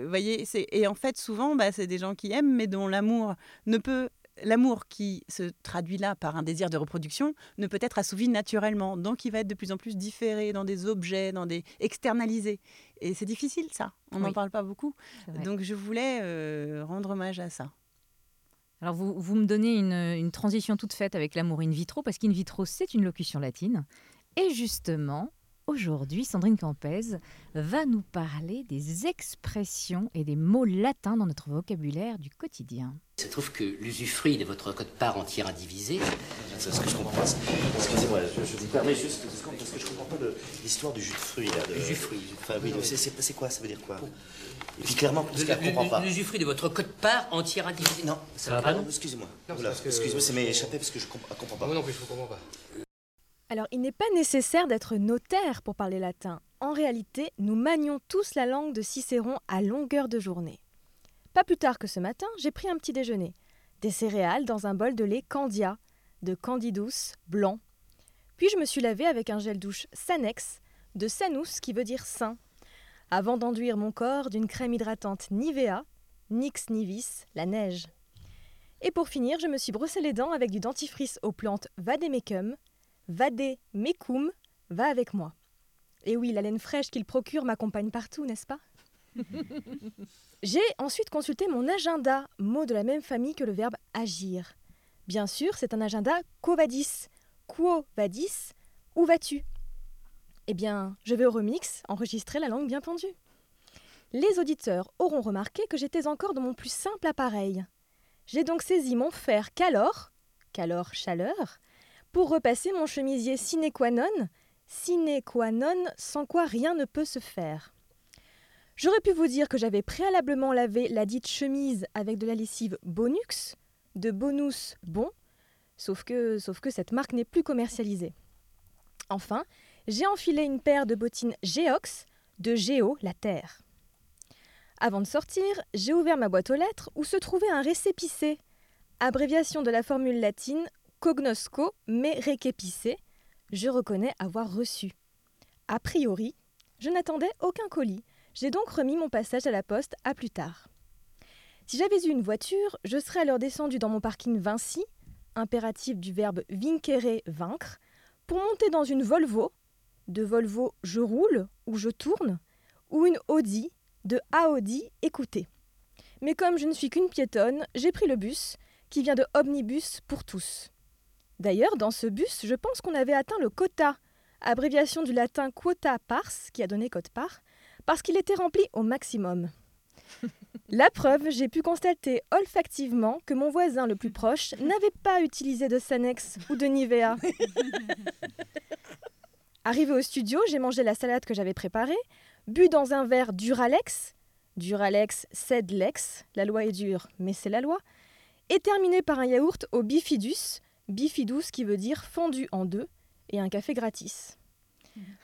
vous voyez et en fait souvent bah, c'est des gens qui aiment mais dont l'amour ne peut l'amour qui se traduit là par un désir de reproduction ne peut être assouvi naturellement. Donc il va être de plus en plus différé dans des objets, dans des externalisés. Et c'est difficile ça. On n'en parle pas beaucoup. Donc je voulais euh, rendre hommage à ça. Alors vous, vous me donnez une, une transition toute faite avec l'amour in vitro, parce qu'in vitro, c'est une locution latine. Et justement, aujourd'hui, Sandrine Campez va nous parler des expressions et des mots latins dans notre vocabulaire du quotidien. Il se trouve que l'usufruit de votre code-part entière indivisé, c'est ce que je comprends pas. Excusez-moi, je, je vous permets juste deux secondes parce que je comprends pas le- l'histoire du jus de fruit là. De... Le jus de fruit. Enfin oui, c'est- quoi Ça veut dire quoi Et puis clairement, parce qu'elle comprend pas. L'usufruit de votre code-part entière indivisé. Non, ça va pas, non Excusez-moi. Excusez-moi, c'est m'est échappé parce que je comprends, elle comprend pas. Moi non plus, je comprends pas. Alors, il n'est pas nécessaire d'être notaire pour parler latin. En réalité, nous manions tous la langue de Cicéron à longueur de journée. Pas plus tard que ce matin, j'ai pris un petit déjeuner. Des céréales dans un bol de lait Candia, de Candidus blanc. Puis je me suis lavé avec un gel douche Sanex, de Sanus qui veut dire sain, avant d'enduire mon corps d'une crème hydratante Nivea, Nix nivis, la neige. Et pour finir, je me suis brossé les dents avec du dentifrice aux plantes Vademecum, Vademecum, va avec moi. Et oui, la laine fraîche qu'il procure m'accompagne partout, n'est-ce pas? J'ai ensuite consulté mon agenda, mot de la même famille que le verbe agir. Bien sûr, c'est un agenda quo vadis. Quo vadis Où vas-tu? Eh bien, je vais au remix enregistrer la langue bien pendue. Les auditeurs auront remarqué que j'étais encore dans mon plus simple appareil. J'ai donc saisi mon fer calor, calor chaleur, pour repasser mon chemisier sine qua non, sine qua non sans quoi rien ne peut se faire. J'aurais pu vous dire que j'avais préalablement lavé la dite chemise avec de la lessive Bonux, de Bonus Bon, sauf que, cette marque n'est plus commercialisée. Enfin, j'ai enfilé une paire de bottines Geox de Géo, la Terre. Avant de sortir, j'ai ouvert ma boîte aux lettres où se trouvait un récépissé, abréviation de la formule latine cognosco mais récépissé, je reconnais avoir reçu. A priori, je n'attendais aucun colis, j'ai donc remis mon passage à la poste à plus tard. Si j'avais eu une voiture, je serais alors descendu dans mon parking Vinci, impératif du verbe vincere, vaincre, pour monter dans une Volvo, de Volvo je roule ou je tourne, ou une Audi, de Audi écoutez. Mais comme je ne suis qu'une piétonne, j'ai pris le bus, qui vient de Omnibus pour tous. D'ailleurs, dans ce bus, je pense qu'on avait atteint le quota, abréviation du latin quota pars, qui a donné quote part, parce qu'il était rempli au maximum. La preuve, j'ai pu constater olfactivement que mon voisin le plus proche n'avait pas utilisé de Sanex ou de Nivea. Arrivé au studio, j'ai mangé la salade que j'avais préparée, bu dans un verre Duralex, Duralex cède lex, la loi est dure, mais c'est la loi, et terminé par un yaourt au bifidus, bifidus qui veut dire fondu en deux, et un café gratis.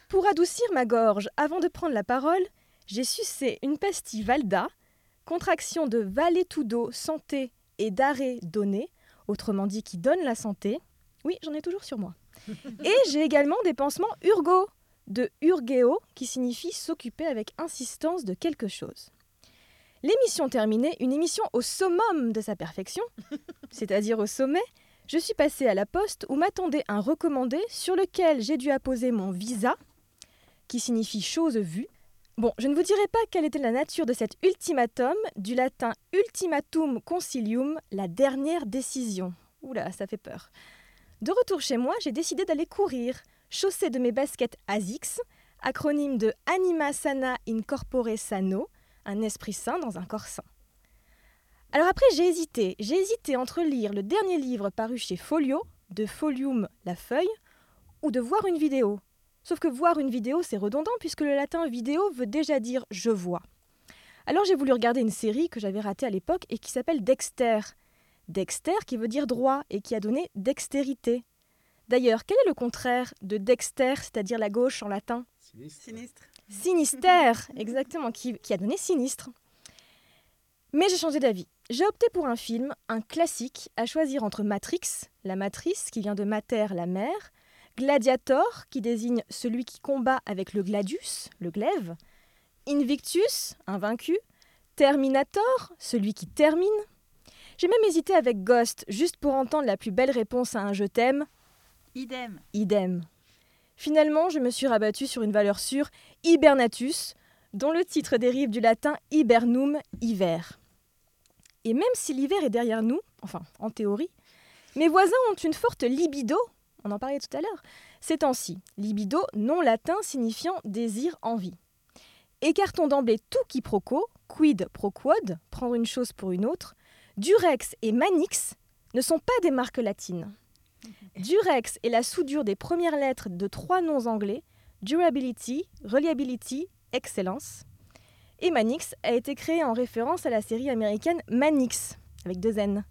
Pour adoucir ma gorge, avant de prendre la parole, j'ai sucé une pastille Valda, contraction de Valetudo santé et d'arrêt donné, autrement dit qui donne la santé. Oui, j'en ai toujours sur moi. Et j'ai également des pansements Urgo, de Urgeo, qui signifie s'occuper avec insistance de quelque chose. L'émission terminée, une émission au summum de sa perfection, c'est-à-dire au sommet, je suis passée à la poste où m'attendait un recommandé sur lequel j'ai dû apposer mon visa, qui signifie chose vue. Bon, je ne vous dirai pas quelle était la nature de cet ultimatum, du latin ultimatum concilium, la dernière décision. Oula, ça fait peur. De retour chez moi, j'ai décidé d'aller courir, chaussée de mes baskets ASICS, acronyme de Anima Sana in Corpore Sano, un esprit sain dans un corps sain. Alors après, j'ai hésité. J'ai hésité entre lire le dernier livre paru chez Folio, de Folium la feuille, ou de voir une vidéo. Sauf que voir une vidéo, c'est redondant puisque le latin vidéo veut déjà dire je vois. Alors j'ai voulu regarder une série que j'avais ratée à l'époque et qui s'appelle Dexter. Dexter qui veut dire droit et qui a donné dextérité. D'ailleurs, quel est le contraire de dexter, c'est-à-dire la gauche en latin? Sinistre. Sinistère, exactement, qui, qui a donné sinistre. Mais j'ai changé d'avis. J'ai opté pour un film, un classique, à choisir entre Matrix, la matrice qui vient de mater, la mère, Gladiator, qui désigne celui qui combat avec le gladius, le glaive, Invictus, un vaincu, Terminator, celui qui termine. J'ai même hésité avec Ghost, juste pour entendre la plus belle réponse à un je t'aime. Idem. Idem. Finalement, je me suis rabattue sur une valeur sûre, Hibernatus, dont le titre dérive du latin hibernum, hiver. Et même si l'hiver est derrière nous, enfin en théorie. Mes voisins ont une forte libido, on en parlait tout à l'heure, ces temps-ci. Libido, nom latin signifiant désir, envie. Écartons d'emblée tout quiproquo, quid pro quod, prendre une chose pour une autre. Durex et Manix ne sont pas des marques latines. Durex est la soudure des premières lettres de trois noms anglais Durability, Reliability, Excellence. Et Manix a été créé en référence à la série américaine Manix, avec deux N.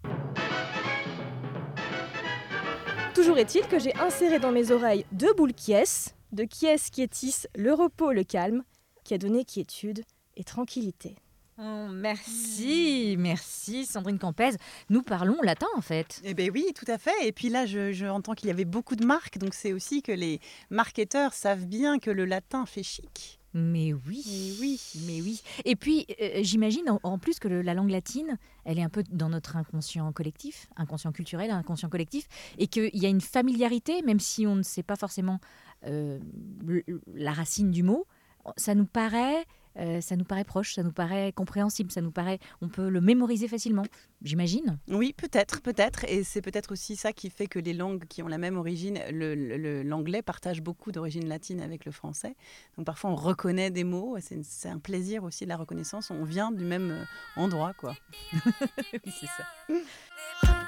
Toujours est-il que j'ai inséré dans mes oreilles deux boules quies, de quies quietis, le repos, le calme, qui a donné quiétude et tranquillité. Oh, merci, merci Sandrine Campez. Nous parlons latin en fait. Eh bien oui, tout à fait. Et puis là, je, je entends qu'il y avait beaucoup de marques, donc c'est aussi que les marketeurs savent bien que le latin fait chic. Mais oui, mais oui, mais oui. Et puis, euh, j'imagine en, en plus que le- la langue latine, elle est un peu dans notre inconscient collectif, inconscient culturel, inconscient collectif, et qu'il y a une familiarité, même si on ne sait pas forcément euh, le- la racine du mot, ça nous paraît, euh, ça nous paraît proche, ça nous paraît compréhensible, ça nous paraît, on peut le mémoriser facilement. J'imagine. Oui, peut-être, peut-être. Et c'est peut-être aussi ça qui fait que les langues qui ont la même origine, le- le- l'anglais partage beaucoup d'origine latine avec le français. Donc parfois on reconnaît des mots, c'est un plaisir aussi de la reconnaissance. On vient du même euh, endroit, quoi. oui, c'est ça.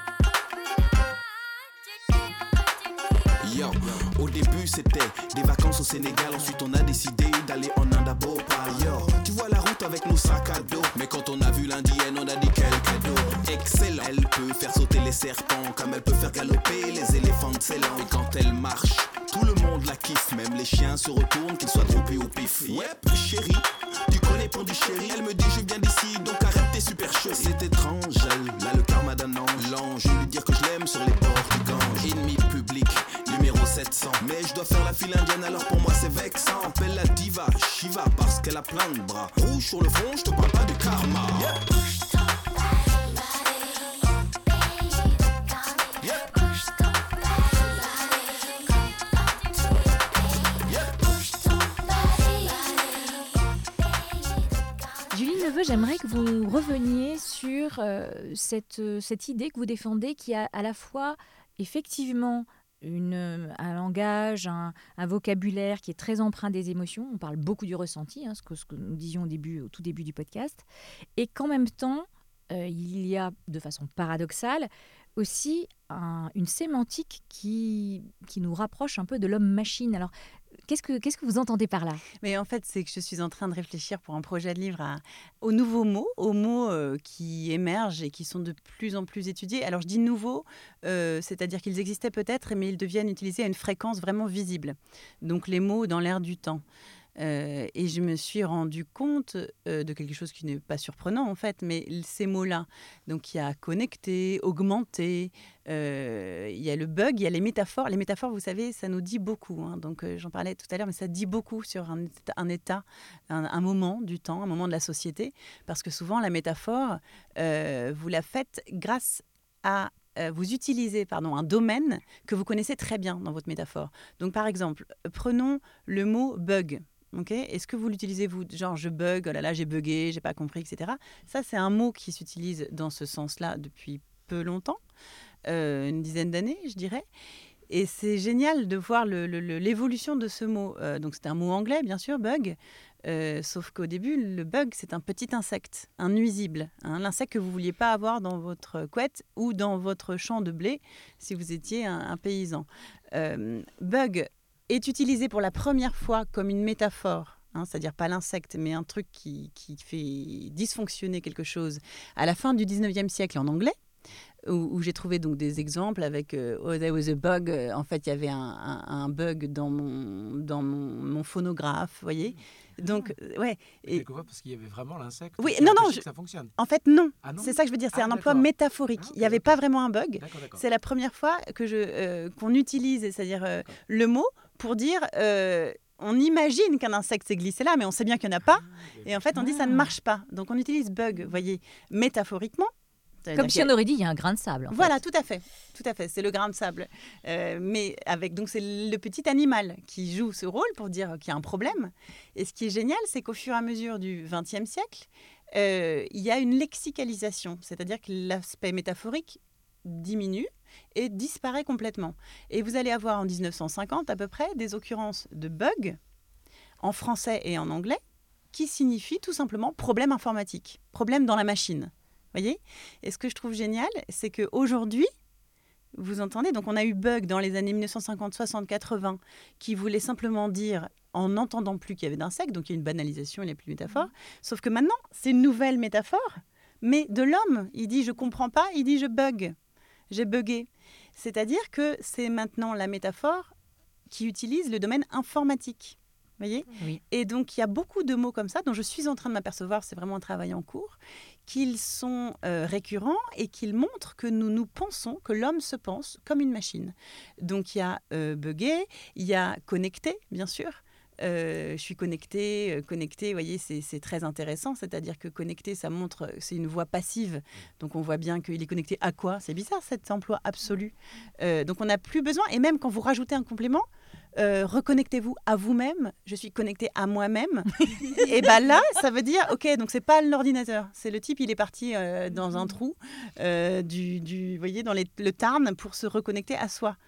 Au début c'était des vacances au Sénégal, ensuite on a décidé d'aller en Inde à Bhopal. Tu vois la route avec nos sacs à dos, mais quand on a vu l'indienne, on a dit quel cadeau. Excellent, elle peut faire sauter les serpents, comme elle peut faire galoper les éléphants de Ceylan. Et quand elle marche, tout le monde la kiffe, même les chiens se retournent, qu'ils soient trompés ou pif. Yep, chérie, tu connais du chéri, elle me dit je viens d'ici, donc arrête tes supercheries. C'est étrange, elle a le karma d'un ange. L'ange, je lui dire que 700. Mais je dois faire la file indienne, alors pour moi c'est vexant. Appelle la diva, Shiva, parce qu'elle a plein de bras. Rouge sur le front, je te parle pas du karma. Julie Neveu, j'aimerais que vous reveniez sur euh, cette, euh, cette idée que vous défendez qui a à la fois effectivement euh, un langage, un, un vocabulaire qui est très empreint des émotions. On parle beaucoup du ressenti, hein, ce, que, ce que nous disions au, début, au tout début du podcast. Et qu'en même temps, euh, il y a de façon paradoxale aussi un- une sémantique qui, qui nous rapproche un peu de l'homme-machine. Alors, qu'est-ce que, vous entendez par là? Mais en fait, c'est que je suis en train de réfléchir pour un projet de livre aux nouveaux mots, aux mots euh, qui émergent et qui sont de plus en plus étudiés. Alors, je dis nouveaux, euh, c'est-à-dire qu'ils existaient peut-être, mais ils deviennent utilisés à une fréquence vraiment visible. Donc, les mots dans l'air du temps. Euh, et je me suis rendu compte euh, de quelque chose qui n'est pas surprenant en fait, mais ces mots-là. Donc il y a connecter, augmenter, euh, il y a le bug, il y a les métaphores. Les métaphores, vous savez, ça nous dit beaucoup. hein. Donc j'en parlais tout à l'heure, mais ça dit beaucoup sur un état, un, un, moment du temps, un moment de la société, parce que souvent la métaphore, vous la faites grâce à vous utilisez pardon, un domaine que vous connaissez très bien dans votre métaphore. Donc, par exemple, prenons le mot bug. Ok Est-ce que vous l'utilisez, vous, genre je bug, oh là là, j'ai bugué, j'ai pas compris, etc. Ça, c'est un mot qui s'utilise dans ce sens-là depuis peu longtemps, euh, une dizaine d'années, je dirais. Et c'est génial de voir l'évolution de ce mot. Euh, donc, c'est un mot anglais, bien sûr, bug. Euh, sauf qu'au début, le bug, c'est un petit insecte, un nuisible, hein, l'insecte que vous vouliez pas avoir dans votre couette ou dans votre champ de blé si vous étiez un, paysan. Bug est utilisé pour la première fois comme une métaphore. hein, c'est-à-dire pas l'insecte, mais un truc qui, qui fait dysfonctionner quelque chose à la fin du 19e siècle en anglais, où, où j'ai trouvé donc des exemples avec euh, Oh, there was a bug. Euh, En fait, il y avait un, un- un bug dans mon, dans mon, mon phonographe, vous voyez Donc, euh, ouais. Et, parce qu'il y avait vraiment l'insecte. oui, non, non, empêchait je- que ça fonctionne. En fait, non. Ah non c'est ça que je veux dire. C'est Ah, un emploi métaphorique. Il n'y avait pas vraiment un bug. C'est la première fois que je euh, qu'on utilise, c'est-à-dire euh, le mot pour dire. euh, on imagine qu'un insecte s'est glissé là, mais on sait bien qu'il n'y en a pas. Et en fait, on dit ça ne marche pas. Donc, on utilise bug, vous voyez, métaphoriquement. Comme si on aurait dit il y a un grain de sable. en fait. voilà, tout à fait, tout à fait. C'est le grain de sable, Euh, mais avec donc c'est le petit animal qui joue ce rôle pour dire qu'il y a un problème. Et ce qui est génial, c'est qu'au fur et à mesure du XXe siècle, euh, il y a une lexicalisation, c'est-à-dire que l'aspect métaphorique diminue et disparaît complètement. Et vous allez avoir en 1950 à peu près des occurrences de bugs en français et en anglais qui signifient tout simplement problème informatique, problème dans la machine. Voyez? Et ce que je trouve génial, c'est qu'aujourd'hui, vous entendez Donc on a eu bug dans les années 1950, 60, 80 qui voulait simplement dire en n'entendant plus qu'il y avait d'insectes, donc il y a une banalisation, il n'y a plus de métaphore. Sauf que maintenant, c'est une nouvelle métaphore, mais de l'homme. Il dit je comprends pas, il dit je bug, j'ai bugué. C'est-à-dire que c'est maintenant la métaphore qui utilise le domaine informatique. Voyez? Et donc il y a beaucoup de mots comme ça dont je suis en train de m'apercevoir, c'est vraiment un travail en cours, qu'ils sont euh, récurrents et qu'ils montrent que nous nous pensons, que l'homme se pense comme une machine. Donc il y a euh, buggé, il y a connecté, bien sûr. Euh, je suis connecté, euh, connecté, vous voyez, c'est très intéressant. C'est-à-dire que connecté, ça montre, c'est une voix passive. Donc on voit bien qu'il est connecté à quoi? C'est bizarre cet emploi absolu. Euh, donc on n'a plus besoin. Et même quand vous rajoutez un complément, reconnectez-vous à vous-même. Je suis connecté à moi-même. et ben là, ça veut dire, ok, donc c'est pas l'ordinateur, c'est le type, il est parti dans un trou du, du, vous voyez, dans le Tarn pour se reconnecter à soi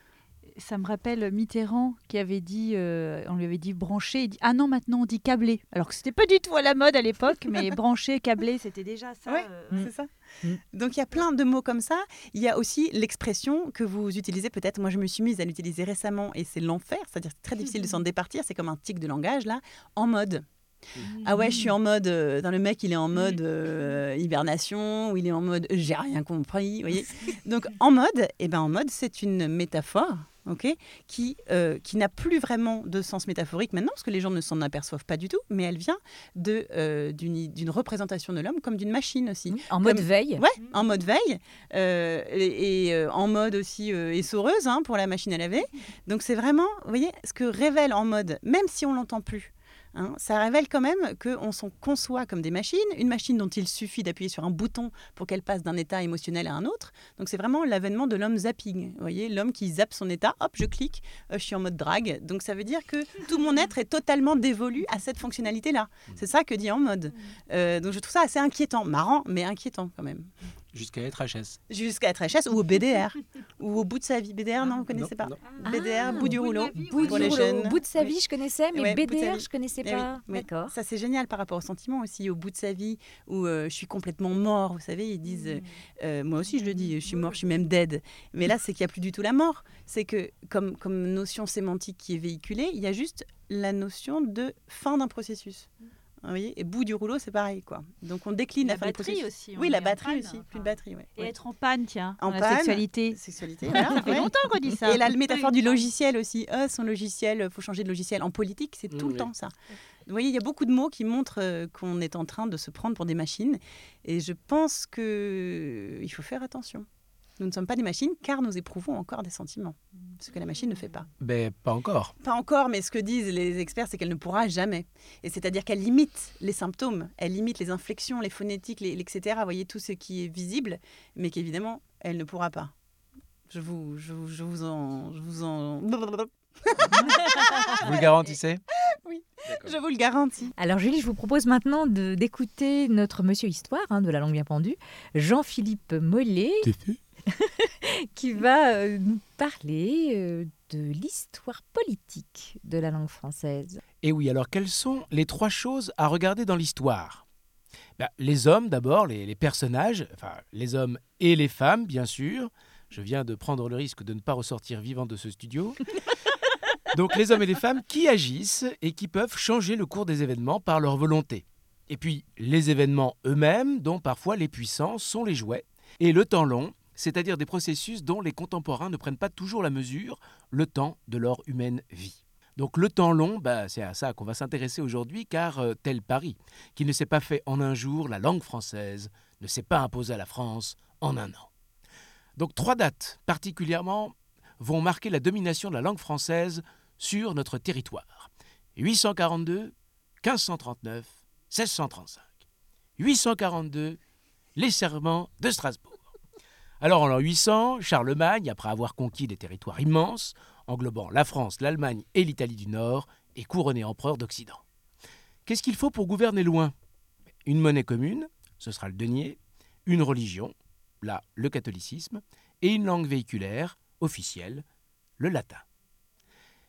ça me rappelle Mitterrand qui avait dit, euh, on lui avait dit branché, il dit ah non maintenant on dit câblé, alors que c'était pas du tout à la mode à l'époque, mais branché, câblé, c'était déjà ça. Oui, euh. c'est ça. Mm. Donc il y a plein de mots comme ça. Il y a aussi l'expression que vous utilisez peut-être. Moi je me suis mise à l'utiliser récemment et c'est l'enfer, c'est-à-dire c'est très difficile de s'en départir. C'est comme un tic de langage là, en mode. Ah ouais, je suis en mode. Euh, dans le mec, il est en mode hibernation ou il est en mode j'ai rien compris. Voyez Donc en mode, et eh ben en mode, c'est une métaphore qui, euh, qui n'a plus vraiment de sens métaphorique maintenant, parce que les gens ne s'en aperçoivent pas du tout, mais elle vient de, euh, d'une, représentation de l'homme comme d'une machine aussi. en mode veille Ouais, en mode veille, euh, et, en mode aussi essoreuse hein, pour la machine à laver. Donc c'est vraiment, vous voyez, ce que révèle en mode, même si on l'entend plus, Hein, ça révèle quand même qu'on s'en conçoit comme des machines, une machine dont il suffit d'appuyer sur un bouton pour qu'elle passe d'un état émotionnel à un autre. Donc c'est vraiment l'avènement de l'homme zapping. Vous voyez, l'homme qui zappe son état, hop, je clique, euh, je suis en mode drague. Donc ça veut dire que tout mon être est totalement dévolu à cette fonctionnalité-là. C'est ça que dit en mode. Euh, donc je trouve ça assez inquiétant, marrant, mais inquiétant quand même. Jusqu'à être HS. Jusqu'à être HS ou au BDR. ou au bout de sa vie. BDR, non, vous ne connaissez pas BDR, bout du rouleau. Bout, du rouleau. bout de sa vie, je connaissais, mais BDR, je ne connaissais eh pas. D'accord. Ça, c'est génial par rapport au sentiment aussi. Au bout de sa vie, où euh, je suis complètement mort, vous savez, ils disent. Euh, euh, moi aussi, je le dis, je suis mort, je suis même dead. Mais là, c'est qu'il n'y a plus du tout la mort. C'est que, comme, comme notion sémantique qui est véhiculée, il y a juste la notion de fin d'un processus. Oui, et bout du rouleau, c'est pareil, quoi. Donc on décline la, la batterie aussi. Oui, la batterie aussi, plus de batterie, Et être en panne, tiens. En panne, sexualité. Sexualité. ça fait longtemps qu'on dit ça. Et la métaphore du logiciel aussi. Oh, son logiciel, faut changer de logiciel. En politique, c'est tout le temps ça. Vous voyez, il y a beaucoup de mots qui montrent euh, qu'on est en train de se prendre pour des machines. Et je pense qu'il faut faire attention. Nous ne sommes pas des machines car nous éprouvons encore des sentiments, ce que la machine ne fait pas. Ben, pas encore. Pas encore, mais ce que disent les experts, c'est qu'elle ne pourra jamais. Et c'est-à-dire qu'elle limite les symptômes, elle limite les inflexions, les phonétiques, les, etc. Vous voyez, tout ce qui est visible, mais qu'évidemment, elle ne pourra pas. Je vous, je, je vous en... Je vous en... vous le garantissez? Oui, je vous le garantis. Alors Julie, je vous propose maintenant d'écouter notre monsieur histoire hein, de la langue bien pendue, Jean-Philippe Mollet. Qui va euh, nous parler euh, de l'histoire politique de la langue française. Et oui, alors quelles sont les trois choses à regarder dans l'histoire? Ben, Les hommes d'abord, les, personnages, enfin les hommes et les femmes bien sûr. Je viens de prendre le risque de ne pas ressortir vivant de ce studio. Donc les hommes et les femmes qui agissent et qui peuvent changer le cours des événements par leur volonté. Et puis les événements eux-mêmes, dont parfois les puissants sont les jouets. Et le temps long, c'est-à-dire des processus dont les contemporains ne prennent pas toujours la mesure, le temps de leur humaine vie. Donc le temps long, bah, c'est à ça qu'on va s'intéresser aujourd'hui, car euh, tel Paris, qui ne s'est pas fait en un jour, la langue française ne s'est pas imposée à la France en un an. Donc trois dates particulièrement vont marquer la domination de la langue française sur notre territoire. 842, 1539, 1635. 842, les serments de Strasbourg. Alors en l'an 800, Charlemagne, après avoir conquis des territoires immenses, englobant la France, l'Allemagne et l'Italie du Nord, est couronné empereur d'Occident. Qu'est-ce qu'il faut pour gouverner loin? Une monnaie commune, ce sera le denier, une religion, là le catholicisme, et une langue véhiculaire, officielle, le latin.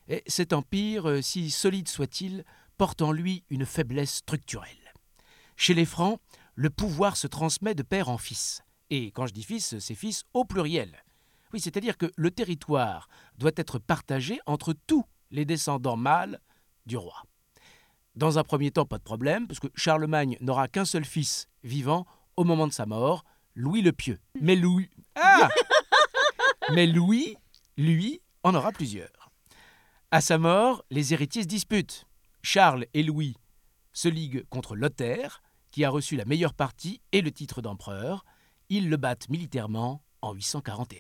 Et cet empire, euh, si solide soit-il, porte en lui une faiblesse structurelle. Chez les Francs, le pouvoir se transmet de père en fils. Et quand je dis fils, c'est fils au pluriel. Oui, c'est-à-dire que le territoire doit être partagé entre tous les descendants mâles du roi. Dans un premier temps, pas de problème, parce que Charlemagne n'aura qu'un seul fils vivant au moment de sa mort, Louis le Pieux. Mais Louis. Ah Mais Louis, lui, en aura plusieurs. À sa mort, les héritiers se disputent. Charles et Louis se liguent contre Lothaire, qui a reçu la meilleure partie et le titre d'empereur. Ils le battent militairement en 841.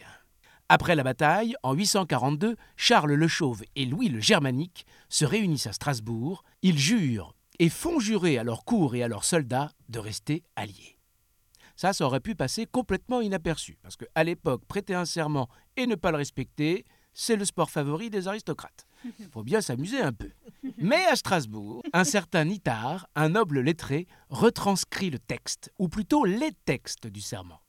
Après la bataille, en 842, Charles le Chauve et Louis le Germanique se réunissent à Strasbourg. Ils jurent et font jurer à leurs cours et à leurs soldats de rester alliés. Ça, ça aurait pu passer complètement inaperçu, parce qu'à l'époque, prêter un serment et ne pas le respecter, c'est le sport favori des aristocrates. Il faut bien s'amuser un peu. Mais à Strasbourg, un certain Nitard, un noble lettré, retranscrit le texte, ou plutôt les textes du serment.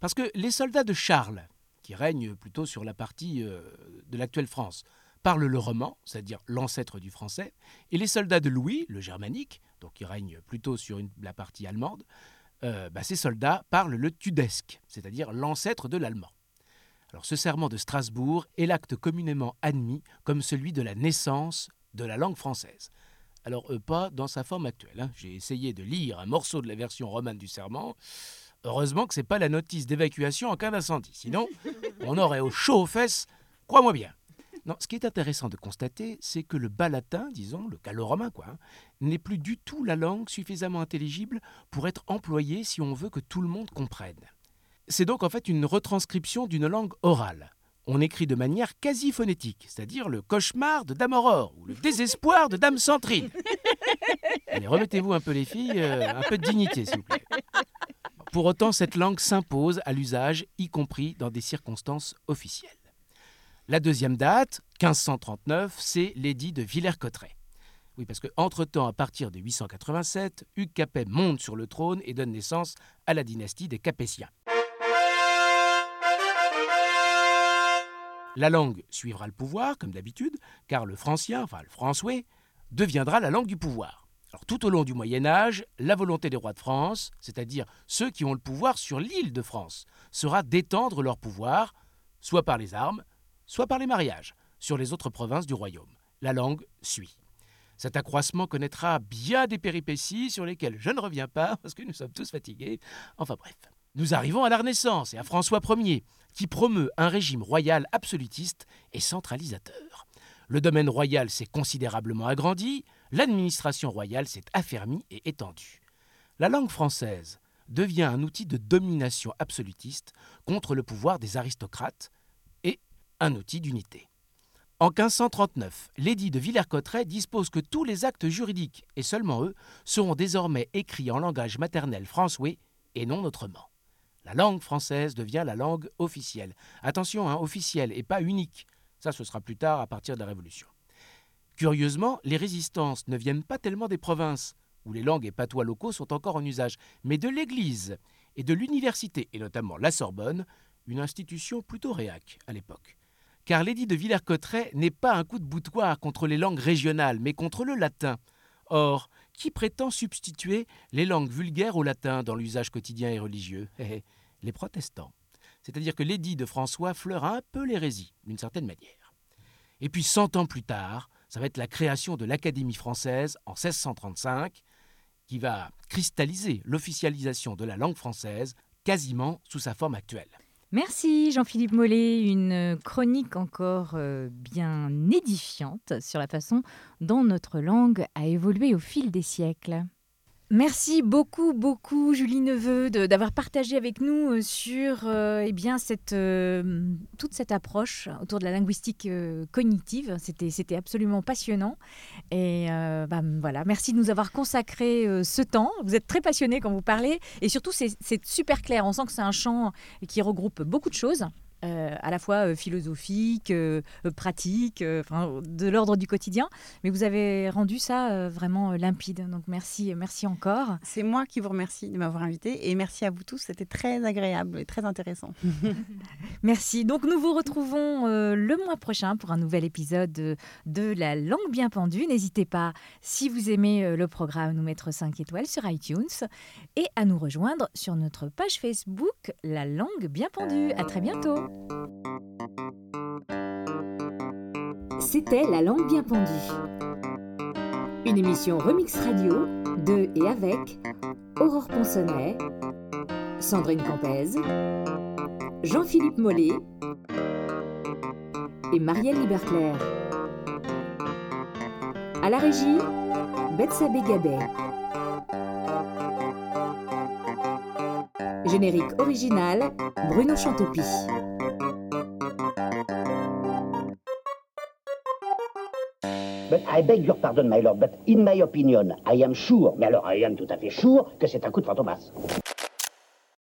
Parce que les soldats de Charles, qui règnent plutôt sur la partie euh, de l'actuelle France, parlent le roman, c'est-à-dire l'ancêtre du français, et les soldats de Louis, le germanique, donc qui règne plutôt sur la partie allemande, euh, bah, ces soldats parlent le tudesque, c'est-à-dire l'ancêtre de l'allemand. Alors ce serment de Strasbourg est l'acte communément admis comme celui de la naissance de la langue française. Alors euh, pas dans sa forme actuelle. hein. J'ai essayé de lire un morceau de la version romane du serment. Heureusement que c'est pas la notice d'évacuation en cas d'incendie. Sinon, on aurait au chaud aux fesses, crois-moi bien. Ce qui est intéressant de constater, c'est que le bas latin, disons, le gallo-romain, quoi, hein, n'est plus du tout la langue suffisamment intelligible pour être employée si on veut que tout le monde comprenne. C'est donc en fait une retranscription d'une langue orale. On écrit de manière quasi phonétique, c'est-à-dire le cauchemar de Dame Aurore ou le désespoir de Dame Centrine. Allez, remettez-vous un peu les filles, euh, un peu de dignité, s'il vous plaît. Pour autant, cette langue s'impose à l'usage, y compris dans des circonstances officielles. La deuxième date, 1539, c'est l'édit de Villers-Cotterêts. Oui, parce qu'entre-temps, à partir de 887, Hugues Capet monte sur le trône et donne naissance à la dynastie des Capétiens. La langue suivra le pouvoir, comme d'habitude, car le francien, enfin le français, deviendra la langue du pouvoir. Tout au long du Moyen Âge, la volonté des rois de France, c'est-à-dire ceux qui ont le pouvoir sur l'île de France, sera d'étendre leur pouvoir, soit par les armes, soit par les mariages, sur les autres provinces du royaume. La langue suit. Cet accroissement connaîtra bien des péripéties sur lesquelles je ne reviens pas parce que nous sommes tous fatigués. Enfin bref. Nous arrivons à la Renaissance et à François Ier, qui promeut un régime royal absolutiste et centralisateur. Le domaine royal s'est considérablement agrandi, l'administration royale s'est affermie et étendue. La langue française devient un outil de domination absolutiste contre le pouvoir des aristocrates et un outil d'unité. En 1539, l'édit de Villers-Cotterêts dispose que tous les actes juridiques, et seulement eux, seront désormais écrits en langage maternel français et non autrement. La langue française devient la langue officielle. Attention, hein, officielle et pas unique. Ça, ce sera plus tard à partir de la Révolution. Curieusement, les résistances ne viennent pas tellement des provinces, où les langues et patois locaux sont encore en usage, mais de l'Église et de l'université, et notamment la Sorbonne, une institution plutôt réac à l'époque. Car l'édit de Villers-Cotterêts n'est pas un coup de boutoir contre les langues régionales, mais contre le latin. Or, qui prétend substituer les langues vulgaires au latin dans l'usage quotidien et religieux? Eh, eh, Les protestants. C'est-à-dire que l'édit de François fleure un peu l'hérésie, d'une certaine manière. Et puis, cent ans plus tard, ça va être la création de l'Académie française en 1635, qui va cristalliser l'officialisation de la langue française quasiment sous sa forme actuelle. Merci Jean-Philippe Mollet, une chronique encore euh, bien édifiante sur la façon dont notre langue a évolué au fil des siècles. Merci beaucoup, beaucoup, Julie Neveu, d'avoir partagé avec nous euh, sur euh, eh bien, euh, toute cette approche autour de la linguistique cognitive. C'était absolument passionnant. Et bah, voilà, merci de nous avoir consacré ce temps. Vous êtes très passionné quand vous parlez. Et surtout, c'est super clair. On sent que c'est un champ qui regroupe beaucoup de choses. Euh, à la fois euh, philosophiques, euh, euh, euh, enfin, de l'ordre du quotidien. Mais vous avez rendu ça vraiment limpide. Donc merci, merci encore. C'est moi qui vous remercie de m'avoir invité et merci à vous tous. C'était très agréable et très intéressant. Merci. Donc nous vous retrouvons le mois prochain pour un nouvel épisode de, de La langue bien pendue. N'hésitez pas, si vous aimez le programme, à nous mettre 5 étoiles sur iTunes et à nous rejoindre sur notre page Facebook La langue bien pendue. À très bientôt. C'était La langue bien pendue. Une émission Remix Radio de et avec Aurore Ponsonnet, Sandrine Campez, Jean-Philippe Mollet et Marielle Liberclair. À la régie, Betsabé Gabet. Générique original, Bruno Chantopie. I beg your pardon, my lord, but in my opinion, I am sure, mais alors I am tout à fait sure, que c'est un coup de fantomas.